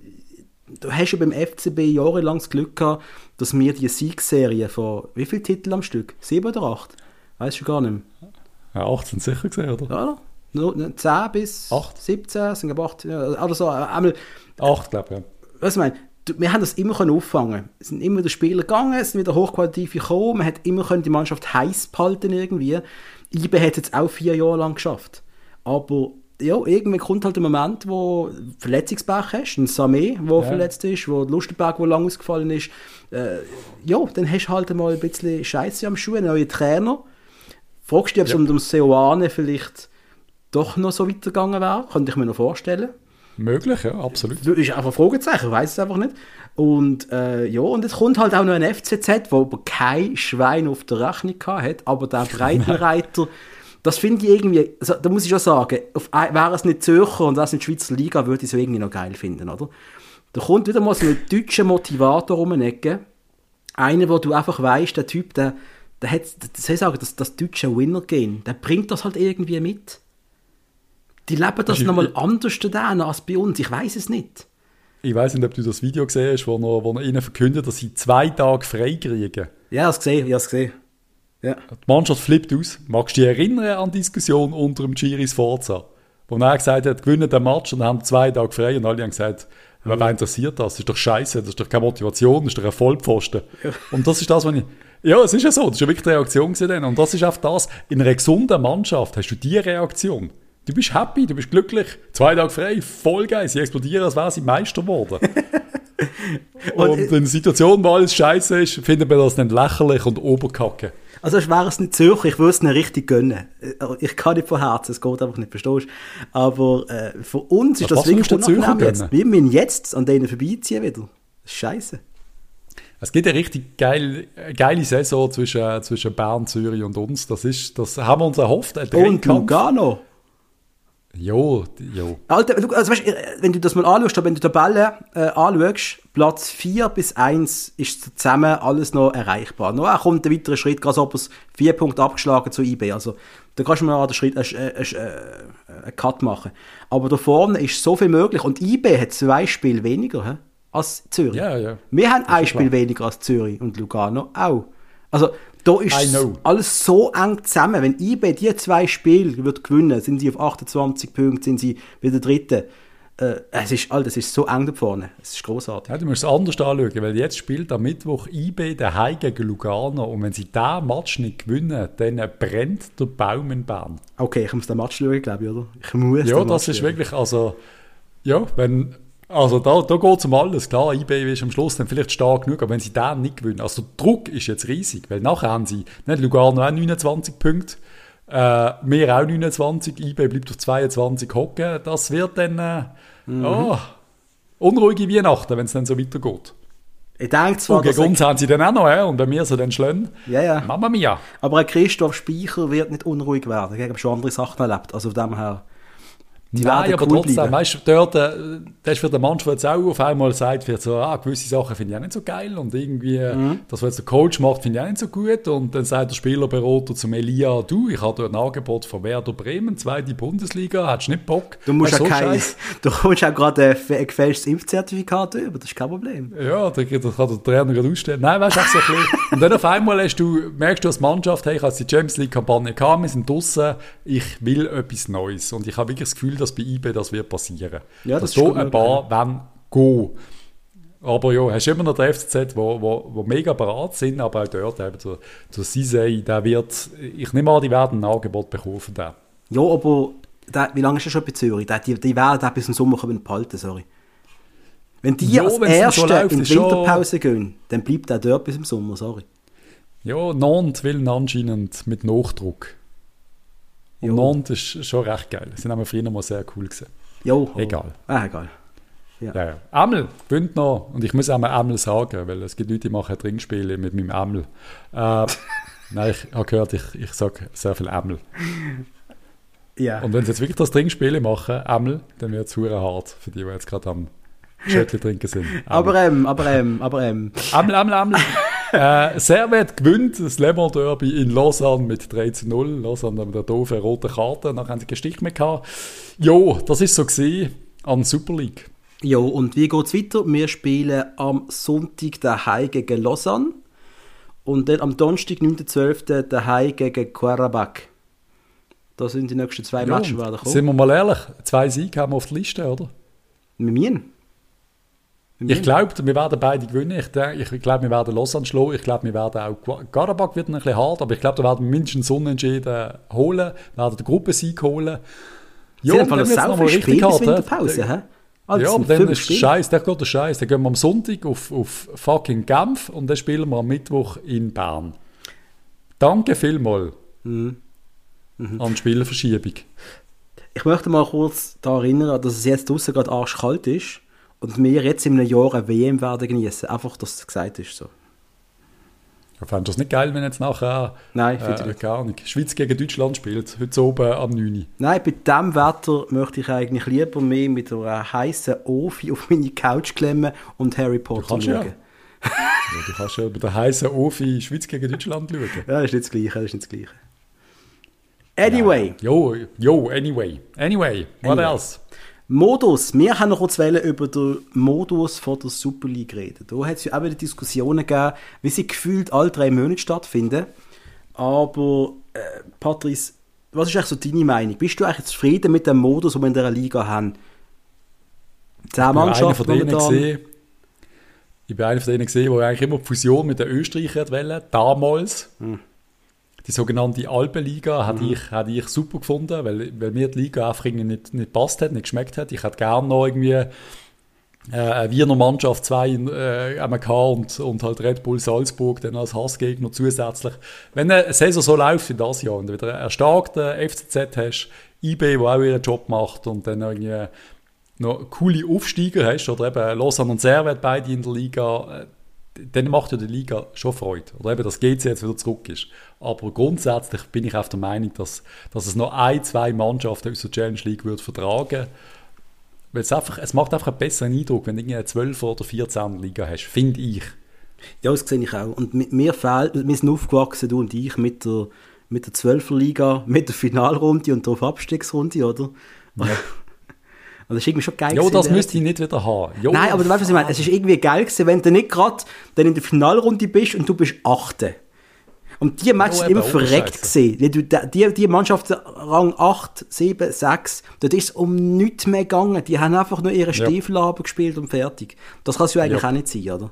du hast ja beim FCB jahrelang das Glück gehabt, dass wir die Siegserie von, wie viele Titel am Stück? Sieben oder acht? Weiß ich gar nicht mehr. Ja, 18 sicher gesehen, oder? Ja, oder? Nur, ne, 10 bis Acht. 17, sind aber 8, ja, oder so, einmal, 8, glaube ich. Ja. was ich meine, wir haben das immer können auffangen. Es sind immer wieder Spieler gegangen, es sind wieder hochqualitativ gekommen, man hat immer können die Mannschaft heiß behalten irgendwie. IBE hat es jetzt auch vier Jahre lang geschafft. Aber ja, irgendwann kommt halt der Moment, wo du Verletzungspech hast, ein Samé, der Ja. verletzt ist, wo Lustenberg, der lang ausgefallen ist. Äh, ja, dann hast du halt mal ein bisschen Scheiße am Schuh, einen neuen Trainer. Fragst du dich, ob es Ja. um den Seoane vielleicht doch noch so weitergegangen wäre? Könnte ich mir noch vorstellen. Möglich, ja, absolut. Das ist einfach ein Fragezeichen, ich weiß es einfach nicht. Und äh, ja, und jetzt kommt halt auch noch ein FCZ, wo aber kein Schwein auf der Rechnung hat, aber der [LAUGHS] Breitenreiter, das finde ich irgendwie, also, da muss ich schon sagen, wäre es nicht Zürcher und wäre es nicht Schweizer Liga, würde ich es irgendwie noch geil finden, oder? Da kommt wieder mal so ein deutscher Motivator um eine Ecke, einer, wo du einfach weißt, der Typ, der, der hat, soll ich sagen, das, das deutsche Winner-Gehen, der bringt das halt irgendwie mit. Die leben das nochmal anders da als bei uns, ich weiß es nicht. Ich weiß nicht, ob du das Video gesehen hast, wo er, wo er ihnen verkündet, dass sie zwei Tage frei kriegen. Ja, ich habe es gesehen, ich habe es gesehen. Ja. Die Mannschaft flippt aus. Magst du dich erinnern an die Diskussion unter dem Giris Forza? Wo er gesagt hat, gewinnen den Match und dann haben zwei Tage frei und alle haben gesagt, wer wer interessiert das? Das ist doch scheiße, das ist doch keine Motivation, das ist doch ein Vollpfosten. Und das ist das, was ich... Ja, es ist ja so, das ist ja wirklich die Reaktion dann. Und das ist auch das, in einer gesunden Mannschaft hast du diese Reaktion. Du bist happy, du bist glücklich, zwei Tage frei, voll geil, sie explodieren, als wären sie Meister geworden. [LAUGHS] und, Und- in einer Situation, wo alles scheiße ist, findet man das dann lächerlich und oberkacke. Also ich wäre es nicht Zürcher, ich würde es nicht richtig gönnen. Äh, Ich kann nicht von Herzen, es geht einfach nicht, verstehst du? Aber äh, für uns ist Was das wirklich unangenehm jetzt. Wir müssen jetzt an denen vorbeiziehen wieder. Das ist scheiße. Es gibt eine richtig geil, geile Saison zwischen, zwischen Bern, Zürich und uns. Das, ist, das haben wir uns erhofft. Und. Lugano. Jo, jo. Alter, also weißt, äh, wenn du das mal anschaust, wenn du die Tabelle äh, anschaust, Platz 4 bis 1 ist zusammen alles noch erreichbar. Noch kommt ein weiterer Schritt, gerade ob es 4 Punkte abgeschlagen zu IB. Also da kannst du mal einen Schritt, äh, äh, äh, einen Cut machen. Aber da vorne ist so viel möglich und IB hat zwei Spiele weniger hä, als Zürich. Ja, ja. Wir haben ein Spiel klar. weniger als Zürich und Lugano auch. Also da ist alles so eng zusammen. Wenn IB die zwei Spiele wird gewinnen, sind sie auf 28 Punkte, sind sie wieder Dritte. Äh, es ist, Alter, es ist so eng da vorne. Es ist großartig. Ja, du musst es anders anschauen, weil jetzt spielt am Mittwoch IB daheim gegen Lugano und wenn sie diesen Match nicht gewinnen, dann brennt der Baum in Bern. Okay, ich muss den Match schauen, glaube ich, oder? Ich muss Ja, das Match ist schauen. wirklich, also, ja, wenn, also da, da geht es um alles. Klar, IB ist am Schluss dann vielleicht stark genug, aber wenn sie den nicht gewinnen, also der Druck ist jetzt riesig, weil nachher haben sie, nicht Lugano auch 29 Punkte, äh, wir auch 29, IB bleibt auf 22 hocken, das wird dann, äh, Mhm. oh, unruhige Weihnachten, wenn es dann so weitergeht. Ich denke zwar, Und gegen dass uns haben sie dann auch noch, ja, und wenn wir sie dann schlagen, Ja, ja. Mama mia. aber ein Christoph Speicher wird nicht unruhig werden. Ich habe schon andere Sachen erlebt. Also von dem her, die Nein, aber cool trotzdem, bleiben. weißt du, dort, äh, das ist für den Mannschaft jetzt auch auf einmal sagt, wird so, ah, gewisse Sachen finde ich auch nicht so geil und irgendwie, Mhm. das, was jetzt der Coach macht, finde ich auch nicht so gut und dann sagt der Spielerberater zum Elia, du, ich habe dort ein Angebot von Werder Bremen, zweite Bundesliga, hättest du nicht Bock? Du musst ja so kein, Scheiß. [LAUGHS] du kommst auch gerade ein gefälschtes Impfzertifikat über, das ist kein Problem. Ja, das kann der Trainer gerade ausstellen. Nein, weißt du, so ein bisschen. Und dann auf einmal hast du, merkst du als Mannschaft, hey, ich habe die Champions League-Kampagne gehabt, wir sind draussen, ich will etwas Neues. Und ich habe wirklich das Gefühl, dass bei IB das wird passieren. Ja, das dass so ein paar wenn gehen. Aber ja, hast immer noch den FCZ, wo, wo, wo mega bereit sind, aber auch dort eben der, der Sisei, der wird, ich nehme an, die werden ein Angebot bekommen von dem. Ja, aber der, wie lange ist er schon bei Zürich? Der, die, die werden den bis zum Sommer können behalten, sorry. Wenn die Ja, als so Erste läuft, in die ist schon- Winterpause gehen, dann bleibt der dort bis im Sommer, sorry. Ja, Nantes will anscheinend mit Nachdruck. Und Ja. Nantes ist schon recht geil. Sie haben früher mal sehr cool gesehen. Jo, Egal. Ah, egal. Ja, ja. Ämmel, gewinnt noch. Und ich muss auch mal Ämmel sagen, weil es gibt Leute, die machen Trinkspiele mit meinem Ämmel. Äh, [LAUGHS] nein, ich habe gehört, ich, ich sage sehr viel Ämmel. Ja. Und wenn sie jetzt wirklich das Trinkspiel machen, Ämmel, dann wird es hart für die, die jetzt gerade am Schöttli trinken sind. Ämmel. aber ähm, aber ähm, aber ähm, Ämmel, Ämmel, Ämmel. [LAUGHS] äh, Servet gewinnt das Le Mans Derby in Lausanne mit 3 zu 0. Lausanne mit der doofen roten Karte. Dann haben sie keinen Stich mehr gehabt. Jo, das ist so gesehen an Super League. jo, und wie geht's weiter? Wir spielen am Sonntag daheim gegen Lausanne und dann am Donnerstag, 9.12. daheim gegen Quarabag. Das sind die nächsten zwei Ja, Matches, die kommen. sind wir mal ehrlich, zwei Siege haben wir auf der Liste, oder? Wir müssen. Ich glaube, wir werden beide gewinnen. Ich, ich glaube, wir werden Lausanne schlagen. Ich glaube, wir werden auch Karabakh wird ein bisschen hart, aber ich glaube, da werden wir mindestens Unentschieden holen, werden den Gruppensieg holen. Sie haben und von dann der wird's sau noch mal viel richtig Spiel bis? Winterpause, hä? Also, ja, aber dann ist. Scheiß, der geht der Scheiß. Dann gehen wir am Sonntag auf, auf fucking Genf und dann spielen wir am Mittwoch in Bern. Danke vielmals Mhm. an die Spielerverschiebung. Ich möchte mal kurz daran erinnern, dass es jetzt draußen gerade arschkalt ist und wir jetzt in einem Jahr eine WM werden genießen. Einfach, dass es gesagt ist so. Ich fände das nicht geil, wenn jetzt nachher Nein, äh, nicht. keine Ahnung, Schweiz gegen Deutschland spielt, heute oben am 9. Uhr. Nein, bei diesem Wetter möchte ich eigentlich lieber mehr mit einer heißen Ofen auf meine Couch klemmen und Harry Potter kannst ja. schauen. ja, du kannst ja über den heißen Ofi Schweiz gegen Deutschland schauen. Ja, das ist nicht das Gleiche, das ist nicht das Gleiche. Anyway. Ja. Jo, jo, anyway. Anyway, what Anyway. else? Modus. Wir haben noch kurz wollen über den Modus von der Super League reden. Da hat es ja auch wieder Diskussionen gegeben, wie sie gefühlt alle drei Monate stattfinden. Aber, äh, Patrice, was ist eigentlich so deine Meinung? Bist du eigentlich zufrieden mit dem Modus, den wir in dieser Liga haben? Zehn Ich bin einer Mannschaften von denen momentan. gesehen, ich bin einer von denen gesehen, der eigentlich immer die Fusion mit den Österreichern wollte, damals. Hm. Die sogenannte Alpenliga hätte ich, hätte ich super gefunden, weil, weil mir die Liga einfach irgendwie nicht, nicht passt hat, nicht geschmeckt hat. Ich hätte gerne noch irgendwie äh, eine Wiener Mannschaft, zwei äh, MK und, und halt Red Bull Salzburg dann als Hassgegner zusätzlich. Wenn eine Saison so läuft wie das Jahr und du wieder einen starken FCZ hast, IB, der auch ihren Job macht und dann irgendwie noch coole Aufsteiger hast, oder eben Lausanne und Servet beide in der Liga, äh, dann macht ja die Liga schon Freude. Oder eben, dass GC jetzt wieder zurück ist. Aber grundsätzlich bin ich auf der Meinung, dass, dass es noch ein, zwei Mannschaften aus der Challenge League würde vertragen weil es, einfach, es macht einfach einen besseren Eindruck, wenn du eine 12 oder 14 Liga hast, finde ich. Ja, das sehe ich auch. Und mi- mir fehlt, wir sind aufgewachsen, du und ich, mit der, mit der 12er Liga, mit der Finalrunde und der Abstiegsrunde, oder? [LAUGHS] Und das ist irgendwie schon geil. Ja, das müsste ich nicht wieder haben. Jo, Nein, aber du weißt, was ich meine. Es ist irgendwie geil gewesen, wenn du nicht gerade dann in der Finalrunde bist und du bist Achte. Und die Matches Ja, sind immer verreckt gesehen. Die, die, die, Mannschaften Rang 8, 7, 6, dort ist es um nichts mehr gegangen. Die haben einfach nur ihre Stiefel gespielt und fertig. Das kann es ja eigentlich Ja. auch nicht sein, oder?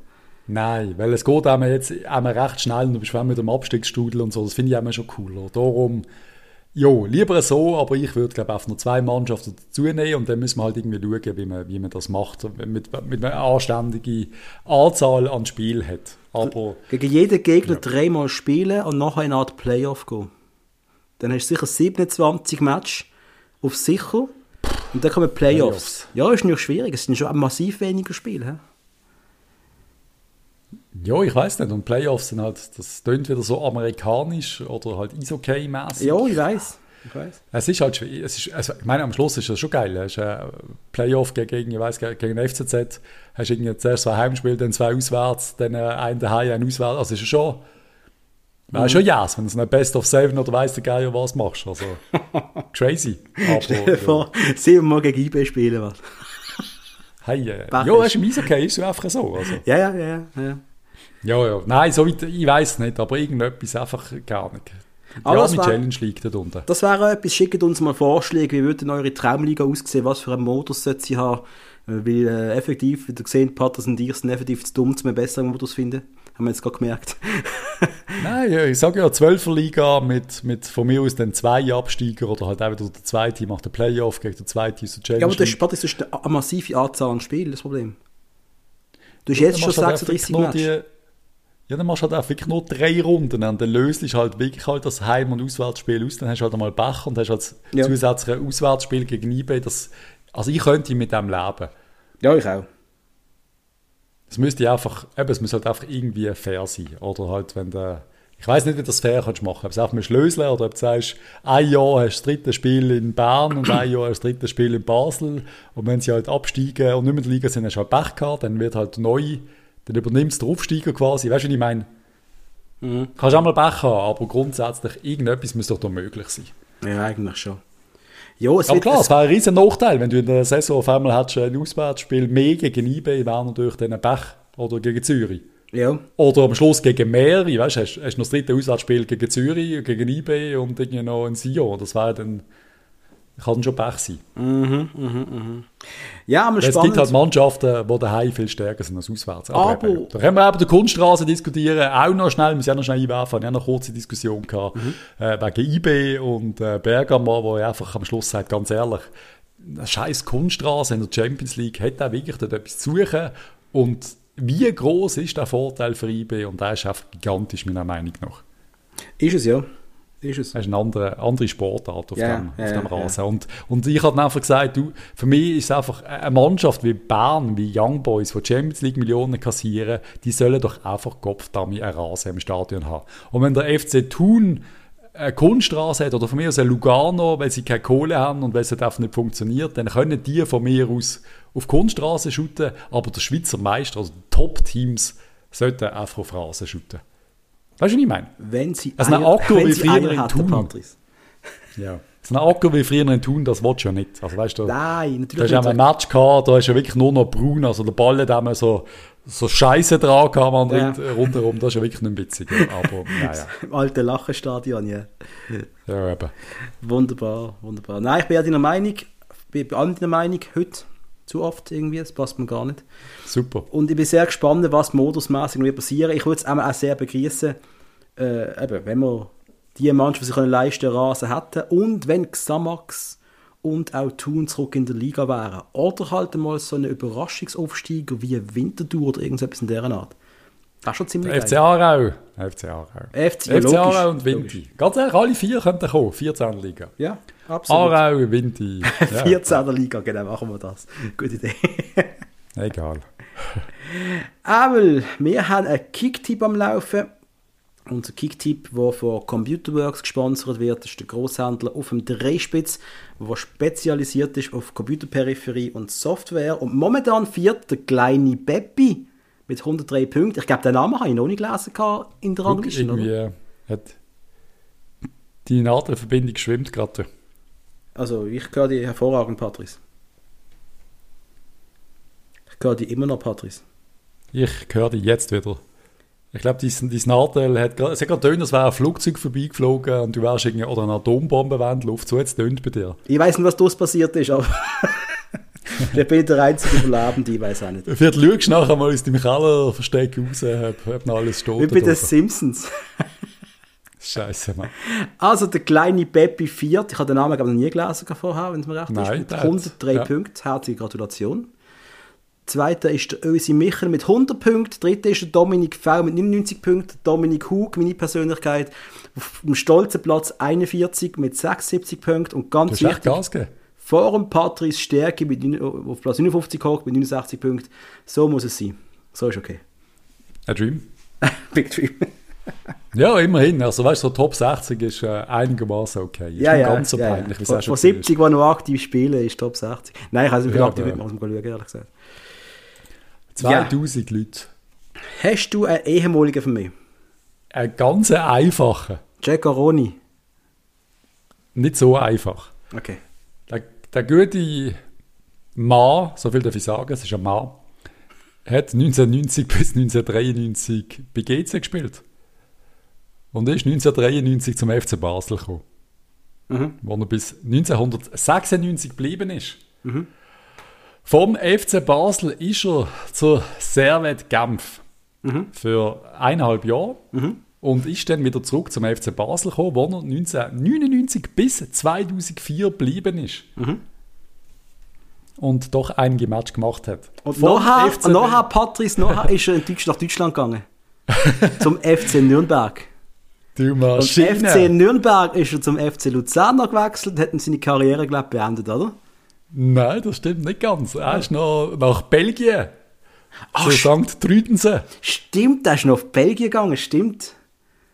Nein, weil es geht einmal jetzt einmal recht schnell und du bist mit dem Abstiegsstudel und so, das finde ich einmal schon cooler. Darum, jo, lieber so, aber ich würde glaube einfach nur zwei Mannschaften dazu nehmen und dann müssen wir halt irgendwie schauen, wie man, wie man das macht, mit, mit einer anständigen Anzahl an Spielen hat. Aber Gegen jeden Gegner dreimal spielen und nachher in eine Art Playoff gehen. Dann hast du sicher 27 Matches auf sicher und dann kommen Playoffs. Playoffs. Ja, ist nicht schwierig. Es sind schon massiv weniger Spiele. hä? Ja, ich weiß nicht, und Playoffs sind halt, das tönt wieder so amerikanisch oder halt Eishockey-mäßig. Ja, ich weiß. Ich weiß. Es ist halt schwierig. Es ist, also, ich meine, am Schluss ist das schon geil. Hast ein Playoff gegen, ich weiss, gegen den FCZ, hast irgendwie zuerst zwei Heimspiele, dann zwei auswärts, dann äh, ein daheim, ein auswärts. Also es ist schon, wäre schon yes, wenn du eine Best of Seven oder weiss der Geier was machst. Also [LAUGHS] crazy. Stell dir Aber, ja. vor, siebenmal gegen IB spielen. Was. Hey, äh, ja, ist- ist im Eishockey ist es einfach so. Also. Ja, ja, ja, ja, ja. Ja, ja. Nein, so weit, ich weiß nicht, aber irgendetwas einfach gar nicht. Die Aber arme war- Challenge liegt dort unten. Das wäre auch etwas. Schickt uns mal Vorschläge, wie würde denn eure Traumliga aussehen, was für einen Modus sollte sie haben. Äh, Weil äh, effektiv, wie ihr gesehen Patters und ich sind effektiv zu dumm, um einen besseren Modus zu finden. Haben wir jetzt gerade gemerkt. [LAUGHS] Nein, ja, ich sage ja, 12er Liga mit, mit von mir aus dann zwei Absteiger oder halt auch wieder der zweite macht den Playoff gegen den zweiten aus der Challenge Ja, aber das ist, das ist eine, eine massive Anzahl an Spielen, das Problem. Du hast jetzt schon machst du halt 36 einfach nur Matches. Ja, dann machst du halt auch wirklich nur drei Runden und dann löst du halt wirklich halt das Heim- und Auswärtsspiel aus. Dann hast du halt einmal Bach und hast halt Ja. zusätzlich ein Auswärtsspiel gegen IB. Das, also ich könnte mit dem leben. Ja, ich auch. Es müsste einfach, eben, es muss halt einfach irgendwie fair sein. Oder halt, wenn der, ich weiß nicht, wie du das fair kannst machen. Ob du einfach löseln oder ob du sagst, ein Jahr hast du das dritte Spiel in Bern und ein Jahr hast du das dritte Spiel in Basel. Und wenn sie halt absteigen und nicht mehr in der Liga sind, hast du halt Pech gehabt, dann wird halt neu, dann übernimmst du den Aufsteiger quasi. Weißt du, was ich meine? Mhm. Kannst auch mal Pech haben, aber grundsätzlich irgendetwas muss doch da möglich sein. Ja, eigentlich schon. Ja, es Aber klar, es, es wäre ein riesen Nachteil, wenn du in der Saison auf einmal hättest ein Auswärtsspiel mehr gegen IB, wäre natürlich dann Pech. Oder gegen Zürich. ja. Oder am Schluss gegen mehrere, weißt du, hast, hast noch das dritte Auswärtsspiel gegen Zürich, gegen IB und irgendwie noch ein Sion. Das wäre dann, kann schon Pech sein. ja, aber Weil es spannend. gibt halt Mannschaften, die daheim viel stärker sind als auswärts. Aber- eben, da können wir eben die Kunststraße diskutieren, auch noch schnell, wir müssen ja noch schnell einwerfen, wir haben noch eine kurze Diskussion gehabt, Mhm. äh, wegen IB und äh, Bergamo, wo er einfach am Schluss sagt, ganz ehrlich, eine scheiß Kunststraße in der Champions League hat auch wirklich dort etwas zu suchen und wie groß ist der Vorteil für IB und der ist einfach gigantisch, meiner Meinung nach. Ist es, ja. Ist es. Das ist eine andere, andere Sportart auf Ja, dem, auf dem Rasen. Und, und ich habe dann einfach gesagt, du, für mich ist es einfach eine Mannschaft wie Bern, wie Young Boys, die Champions League Millionen kassieren, die sollen doch einfach Kopfdami einen Rasen im Stadion haben. Und wenn der FC Thun eine Kunststraße hat oder von mir aus ein Lugano, weil sie keine Kohle haben und weil es einfach nicht funktioniert, dann können die von mir aus auf Kunststraße shooten, aber der Schweizer Meister, also die Top-Teams, sollten Afro-Phrasen shooten. Weißt du, was ich meine? Wenn sie Also ein Akku wenn wie sie früher in Thun. Patrice. Ja. So ein Akku wie früher in Thun, das willst du ja nicht. Also weißt du, Nein, Da natürlich hast du ein nicht. Match gehabt, da ist ja wirklich nur noch braun, also der Ball hat einmal so, so Scheiße dran gehabt, man Ja. rundherum, das ist ja wirklich nicht witzig. Aber, naja, [LAUGHS] Im alten Lachenstadion, ja. ja, eben. Wunderbar, wunderbar. Nein, ich bin ja deiner Meinung, bin bei allen deiner Meinung, heute zu oft irgendwie, das passt mir gar nicht. Super. Und ich bin sehr gespannt, was modusmäßig noch passieren Ich würde es auch sehr begrüßen, äh, eben, wenn wir die Mannschaft, die sich können leisten können, Rasen hätten und wenn Xamax und auch Thun zurück in der Liga wären. Oder halt mal so einen Überraschungsaufsteiger wie Winterthur oder irgendetwas in dieser Art. Das ist schon ziemlich FC Aarau. FC Aarau. FC, FC logisch, Aarau und logisch. Vinti. Ganz ehrlich, alle vier könnten kommen. 14 Liga. Ja, absolut. Aarau, Vinti. [LAUGHS] Ja, 14. Liga, genau, machen wir das. [LAUGHS] Gute Idee. Egal. Aber wir haben einen Kicktipp am Laufen. Unser Kicktipp, der von Computerworks gesponsert wird, ist der Großhändler auf dem Dreispitz, der spezialisiert ist auf Computerperipherie und Software. Und momentan führt der kleine Beppi mit 103 Punkten. Ich glaube, den Namen habe ich noch nicht gelesen in der irgendwie oder? äh, hat die Nadelverbindung schwimmt gerade. Also, ich höre die hervorragend, Patrice. Ich höre die immer noch, Patrice. Ich höre dich jetzt wieder. Ich glaube, dein, dein Nadel hat gerade, es hat gerade tönt, als wäre ein Flugzeug vorbeigeflogen und du wärst irgendwie, oder eine Atombombe während Luft, so jetzt tönt bei dir. Ich weiß nicht, was daraus passiert ist, aber [LAUGHS] ich bin der einzige Überlebende, ich weiß auch nicht. Vielleicht schaust du nachher mal aus deinem Kellerversteck raus, ob, ob noch alles steht. Wie bei da den oben. Simpsons. Scheiße, Mann. Also der kleine Peppi viert, ich habe den Namen glaube ich, noch nie gelesen vorher, wenn es mir recht Nein, ist, mit der hat- 103 ja. Punkten, herzliche Gratulation. Zweiter ist der Ösi Michel mit 100 Punkten. Dritter ist der Dominik V mit 99 Punkten. Dominik Hug, meine Persönlichkeit, auf dem stolzen Platz 41 mit 76 Punkten. Und Du ganz echt wichtig, Gas vor dem Patrice Stärke mit, auf Platz 59 hoch mit 69 Punkten. So muss es sein. So ist okay. Ein Dream. [LAUGHS] Big Dream. Ja, immerhin. Also, weißt du, so Top 60 ist äh, einigermaßen okay. Ist Ja, nicht ja. ganz so ja, peinlich, ja. es schon ist. 70, die noch aktiv spielen, ist Top 60. Nein, ich weiß nicht, wie viel Ja, aktiv muss mal schauen, ehrlich gesagt. 2000 Leute. Hast du einen ehemaligen von mir? Ein ganz einfacher. Jack Aroni. Nicht so einfach. Okay. Der, der gute Mann, so viel darf ich sagen, es ist ein Mann, hat 1990 [LAUGHS] bis 1993 bei GC gespielt. Und ist 1993 zum FC Basel gekommen. Mhm. Wo er bis 1996 geblieben ist. Vom FC Basel ist er zur Servet Genf für eineinhalb Jahre und ist dann wieder zurück zum FC Basel gekommen, wo er 1999 bis 2004 geblieben ist. Und doch einige Match gemacht hat. Und Vom nachher, und Patrice, nachher ist er in Deutsch, nach Deutschland gegangen. [LAUGHS] zum FC Nürnberg. Du Und Maschine. FC Nürnberg ist er zum FC Luzern gewechselt und hat seine Karriere, glaube ich, beendet, oder? Nein, das stimmt nicht ganz. Er ist noch nach Belgien. Ach, zu St. Trüdensen. Stimmt, der ist noch auf Belgien gegangen, stimmt.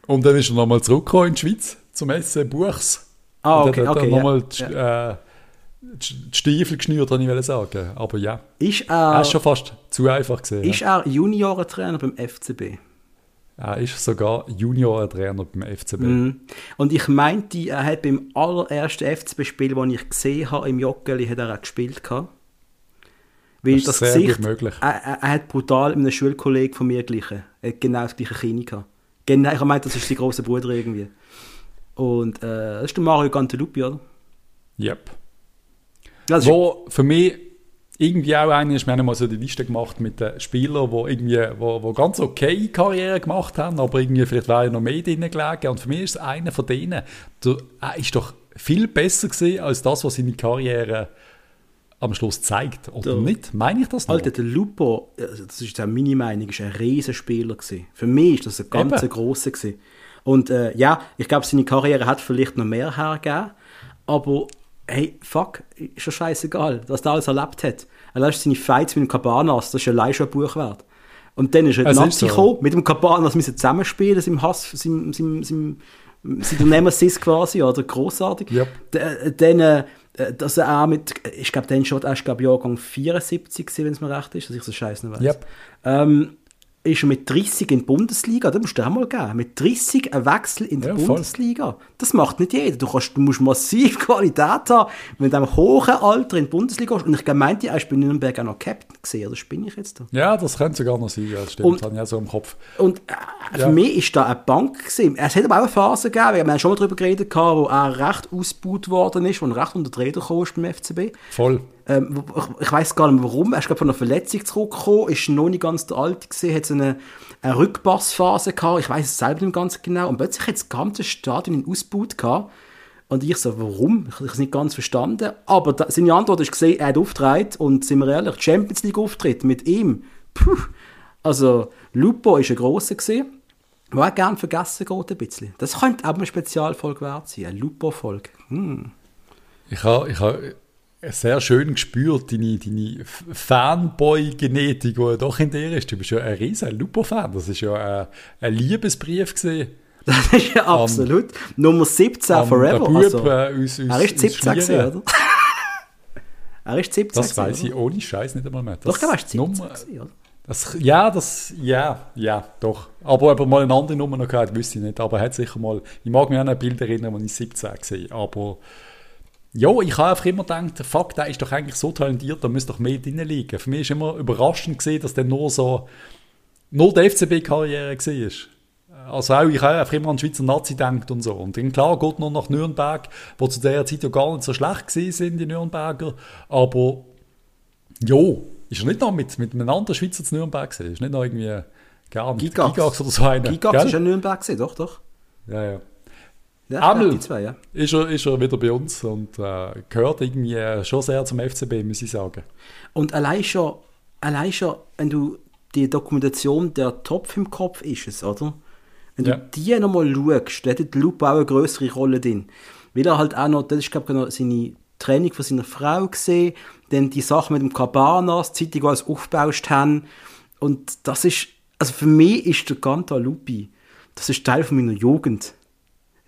Und dann ist er nochmal zurückgekommen in die Schweiz zum SC Buchs. Ah, Und okay, hat dann okay. nochmal ja. die, ja. äh, die Stiefel geschnürt, wollte ich sagen. Aber ja, Ist er er, ist schon fast zu einfach gesehen. ist er Juniorentrainer beim FCB? Er ist sogar Juniorentrainer beim FCB. Mhm. Und ich meinte, er hat beim allerersten FCB-Spiel, das ich gesehen habe im Joggeli, hat er auch gespielt. Gehabt. Weil Das das, ist sehr Gesicht, gut möglich. Er, er, er hat brutal mit einem Schulkollegen von mir gleichen. Er hat genau das gleiche Kinn gehabt. Genau, ich meinte, das ist sein großer Bruder irgendwie. Und äh, das ist der Mario Gantelupi, oder? Yep. Ja, das Wo für mich irgendwie auch einer ist, wir haben mal so die Liste gemacht mit den Spielern, die irgendwie, wo, wo ganz okay Karriere gemacht haben, aber irgendwie vielleicht wäre ja noch mehr drin gelegen. Und für mich ist es einer von denen, der, er ist doch viel besser gewesen als das, was seine Karriere am Schluss zeigt. Oder Der- nicht? Meine ich das noch? Alter, der Lupo, also das ist auch meine Meinung, ist ein Riesenspieler gewesen. Für mich ist das ein ganz Eben. grosser gewesen. Und äh, ja, ich glaube, seine Karriere hat vielleicht noch mehr hergegeben, aber hey, fuck, ist ja scheißegal, was er alles erlebt hat. Er lässt seine Fights mit dem Cabanas, das ist allein schon ein Buch wert. Und dann ist er ist Nazi so. gekommen, mit dem Cabanas müssen zusammenspielen, seinem Hass, seinem, seinem, seinem, seinem Nemesis quasi, oder? Grossartig. Yep. D- Dann, äh, dass er auch mit, ich glaube, dann schon, er ist, glaube Jahrgang 74 gewesen, wenn es mir recht ist, dass ich so scheiße weiß. Yep. Ähm, ist er mit 30 in die Bundesliga. Das musst du auch mal geben. Mit 30 ein Wechsel in die Ja, voll. Bundesliga. Das macht nicht jeder. Du, kannst, du musst massiv [LAUGHS] Qualität haben, wenn du in diesem hohen Alter in die Bundesliga gehst. Und ich meinte, er ist bei Nürnberg auch noch Captain gesehen. Oder spinne ich jetzt da? Ja, das könnte sogar noch sein, das stimmt, Und- habe ich auch so im Kopf. Und äh, für Ja. mich ist da eine Bank gewesen. Es hat aber auch eine Phase gegeben, wir haben schon mal darüber geredet, wo er recht ausgebaut worden ist, wo er recht unter die Räder ist beim FCB. Voll. Ähm, ich, weiß gar nicht warum. Er ist glaub, von einer Verletzung zurückgekommen, ist noch nicht ganz der Alte gesehen, hat so eine, eine Rückpassphase gehabt. Ich weiß es selber nicht ganz genau. Und plötzlich hat das ganze Stadion ihn ausgebaut gehabt. Und ich so, warum? Ich, habe es nicht ganz verstanden. Aber da, seine Antwort ist gesehen, er hat auftritt und sind wir ehrlich, Champions League Auftritt mit ihm. Puh. Also, Lupo ist ein grosser gesehen. Der auch gerne vergessen geht ein bisschen. Das könnte auch eine Spezialfolge wert sein, eine Lupo-Folge. Hm. Ich habe ich ha sehr schön gespürt, deine, deine Fanboy-Genetik, die ja doch in dir ist. Du bist ja ein riesen Lupo-Fan. Das ist ja ein, ein Liebesbrief gesehen. Das ist ja absolut. Nummer 17 Am- forever. Bub, also, äh, aus, aus, er ist aus 17 Schlieren. gewesen, oder? [LAUGHS] er ist 17 Das weiß ich ohne Scheiß nicht einmal mehr. oder? Doch, er ist 17 Nummer- gewesen, oder? Das, ja, das, ja, ja, doch. Aber ob er mal eine andere Nummer noch gehabt, wüsste ich nicht. Aber er hat sicher mal, ich mag mich an ein Bild erinnern, wo ich 17 gesehen Aber, ja, ich habe einfach immer gedacht, fuck, der ist doch eigentlich so talentiert, da müsste doch mehr drin liegen. Für mich ist immer überraschend gesehen, dass der nur so, nur die FCB-Karriere war. Also auch, ich habe einfach immer an die Schweizer Nazi gedacht und so. Und dann klar geht noch nach Nürnberg, wo zu der Zeit ja gar nicht so schlecht sind, die Nürnberger. Aber Jo, ist er nicht noch mit, mit einem anderen Schweizer zu Nürnberg gewesen? Ist nicht noch irgendwie, gar nicht, Gigax. Gigax oder so einer? Gigax gell? ist ja in Nürnberg gewesen, doch, doch. Ja, ja. Ja, Amel. Die zwei, ja. Ist er, ist er wieder bei uns und äh, gehört irgendwie schon sehr zum FCB, muss ich sagen. Und allein schon, allein schon, wenn du die Dokumentation der Topf im Kopf ist es, oder? Wenn Ja. du die nochmal schaust, da hat die Lupe auch eine größere Rolle drin. Weil er halt auch noch, das ist glaube ich noch seine Training von seiner Frau gesehen, dann die Sache mit dem Cabanas, die Zeitung, alles aufgebaut haben. Und das ist, also für mich ist der Ganta Lupi, das ist Teil von meiner Jugend.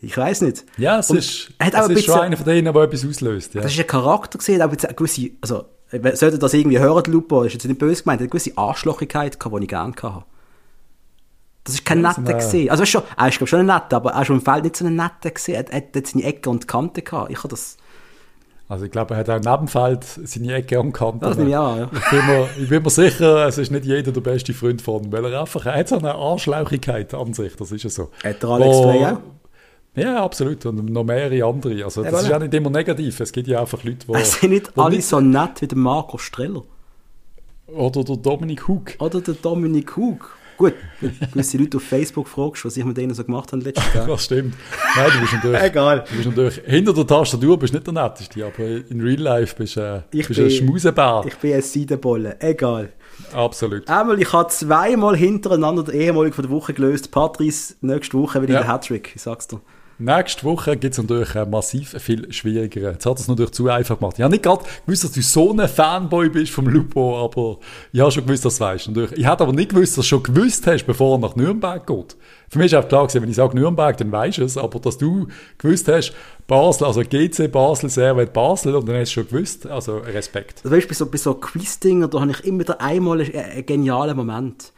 Ich weiß nicht. Ja, es Und ist, er hat es ist schon einer von denen, der etwas auslöst. Ja. das ist ein Charakter gesehen, aber jetzt eine gewisse, also, sollte das irgendwie hören, Lupo, ist jetzt nicht böse gemeint, eine gewisse Arschlochigkeit die ich gerne hatte. Das ist kein netter gesehen. Also, er schon, er ist, glaub, schon ein netter, aber er ist im Feld nicht so ein netter gesehen. Er, er hat seine Ecke und Kante gehabt. Ich habe das, Also ich glaube, er hat auch neben dem Feld seine Ecke angekannt. das nehme ich an, ja. Ich bin, mir, ich bin mir sicher, es ist nicht jeder der beste Freund von ihm, weil er einfach, er hat so eine Arschlauchigkeit an sich, das ist ja so. Hat der Alex Frey auch? Ja, absolut. Und noch mehrere andere. Also, Ja, das ist voilà. auch nicht immer negativ. Es gibt ja einfach Leute, die. [LAUGHS] Es sind nicht alle so nett wie der Marco Streller. Oder der Dominik Hug. Oder der Dominik Hug. Gut, wenn du gewisse Leute auf Facebook fragst, was ich mit denen so gemacht habe letztes Jahr. [LAUGHS] Das stimmt. Nein, du bist natürlich. Egal. Du bist natürlich hinter der Tastatur bist nicht der Netteste, aber in Real Life bist du äh, Ich bist ein Schmusebär. Ich bin ein Seidenbolle. Egal. Absolut. Einmal, ich habe zweimal hintereinander den ehemaligen von der Woche gelöst. Patrice, nächste Woche wieder Ja. der Hattrick, ich sag's dir. Nächste Woche gibt es natürlich äh, massiv viel schwieriger. Jetzt hat es natürlich zu einfach gemacht. Ich habe nicht gerade gewusst, dass du so ein Fanboy bist vom Lupo, aber ich habe schon gewusst, dass du weißt. Ich hätte aber nicht gewusst, dass du schon gewusst hast, bevor er nach Nürnberg geht. Für mich ist auch klar gewesen, wenn ich sage Nürnberg, dann weißt du es, aber dass du gewusst hast, Basel, also GC Basel, Servet Basel, und dann hast du schon gewusst, also Respekt. Also weißt du, bei so, bei so Quiz-Dingen, da habe ich immer wieder einmal einen, einen genialen Moment.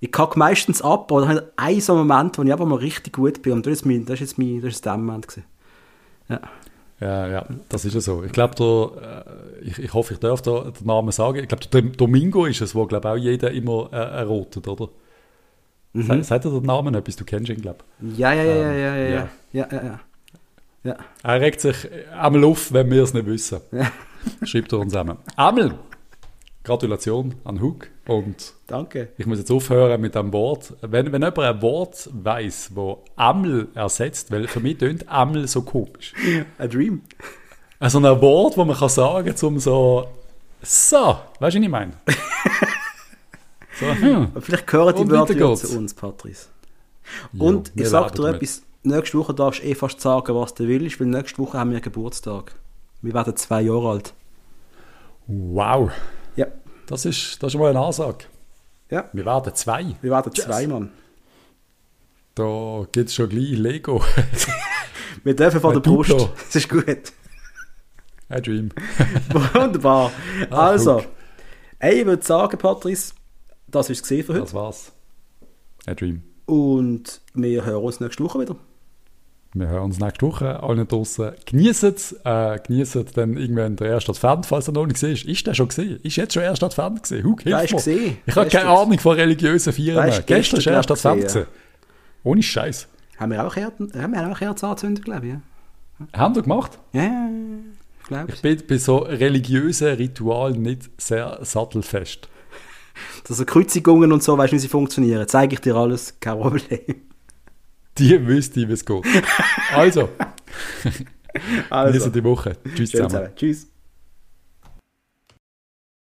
Ich kacke meistens ab, aber dann habe ich einen so einen Moment, wo ich einfach mal richtig gut bin. Und das ist, mein, das ist jetzt mein, das ist der Moment gewesen. Ja. Ja, ja, das ist ja so. Ich glaube, äh, ich, ich hoffe, ich darf da den Namen sagen. Ich glaube, der Domingo ist es, wo, glaube auch jeder immer äh, errotet, oder? Mhm. Sagt er den Namen etwas? Du kennst ihn, glaube Ja, ja, ja, ja, ja, ja, ja. ja, ja, ja, ja. ja. Er regt sich einmal auf, wenn wir es nicht wissen. Ja. Schreibt er uns einmal. Amel, Gratulation an Hug. Und Danke. ich muss jetzt aufhören mit dem Wort. Wenn, wenn jemand ein Wort weiß, wo Amel ersetzt, weil für mich tönt Amel so komisch. A Dream. Also ein Wort, wo man kann sagen, zum so, so, weißt du, was ich meine? [LAUGHS] so, hm. Vielleicht gehören die Und Wörter zu uns, Patrice. Und wir ich sag dir etwas, nächste Woche darfst du eh fast sagen, was du willst, weil nächste Woche haben wir Geburtstag. Wir werden zwei Jahre alt. Wow, Ja. das ist, das ist mal eine Ansage. Ja. Wir werden zwei. Wir werden Yes. zwei, Mann. Da gibt es schon gleich Lego. [LAUGHS] Wir dürfen vor Ein der Brust. Das ist gut. Ein Dream. [LAUGHS] Wunderbar. Ah, Also, guck. ich würde sagen, Patrice, das ist gesehen für heute. Das war's. A Dream. Und wir hören uns nächste Woche wieder. Wir hören uns nächste Woche. Alle draußen genießen es. Äh, genießen dann irgendwann der erste Advent, falls er noch nicht gesehen ist. Ist der schon gesehen? Ist jetzt schon erster Advent gesehen? Huck, Ja, hilf ist mir. gesehen. Ich habe keine. Ahnung von religiösen. Ja, ist Gestern ist gestern, glaub ich, Advent gesehen, gesehen. Ohne Scheiß. Haben wir auch Kerzen, haben wir auch Kerzen angezündet, glaube ich. Ja, Haben wir gemacht? ja, ja, ich glaube Ich bin bei so religiösen Ritualen nicht sehr sattelfest. [LAUGHS] Also Kreuzigungen und so, weißt du, wie sie funktionieren. Zeige ich dir alles, kein Problem. Die wüsste wie es geht. Also, [LAUGHS] Also, diese die Woche. Tschüss schön zusammen. zusammen. Tschüss.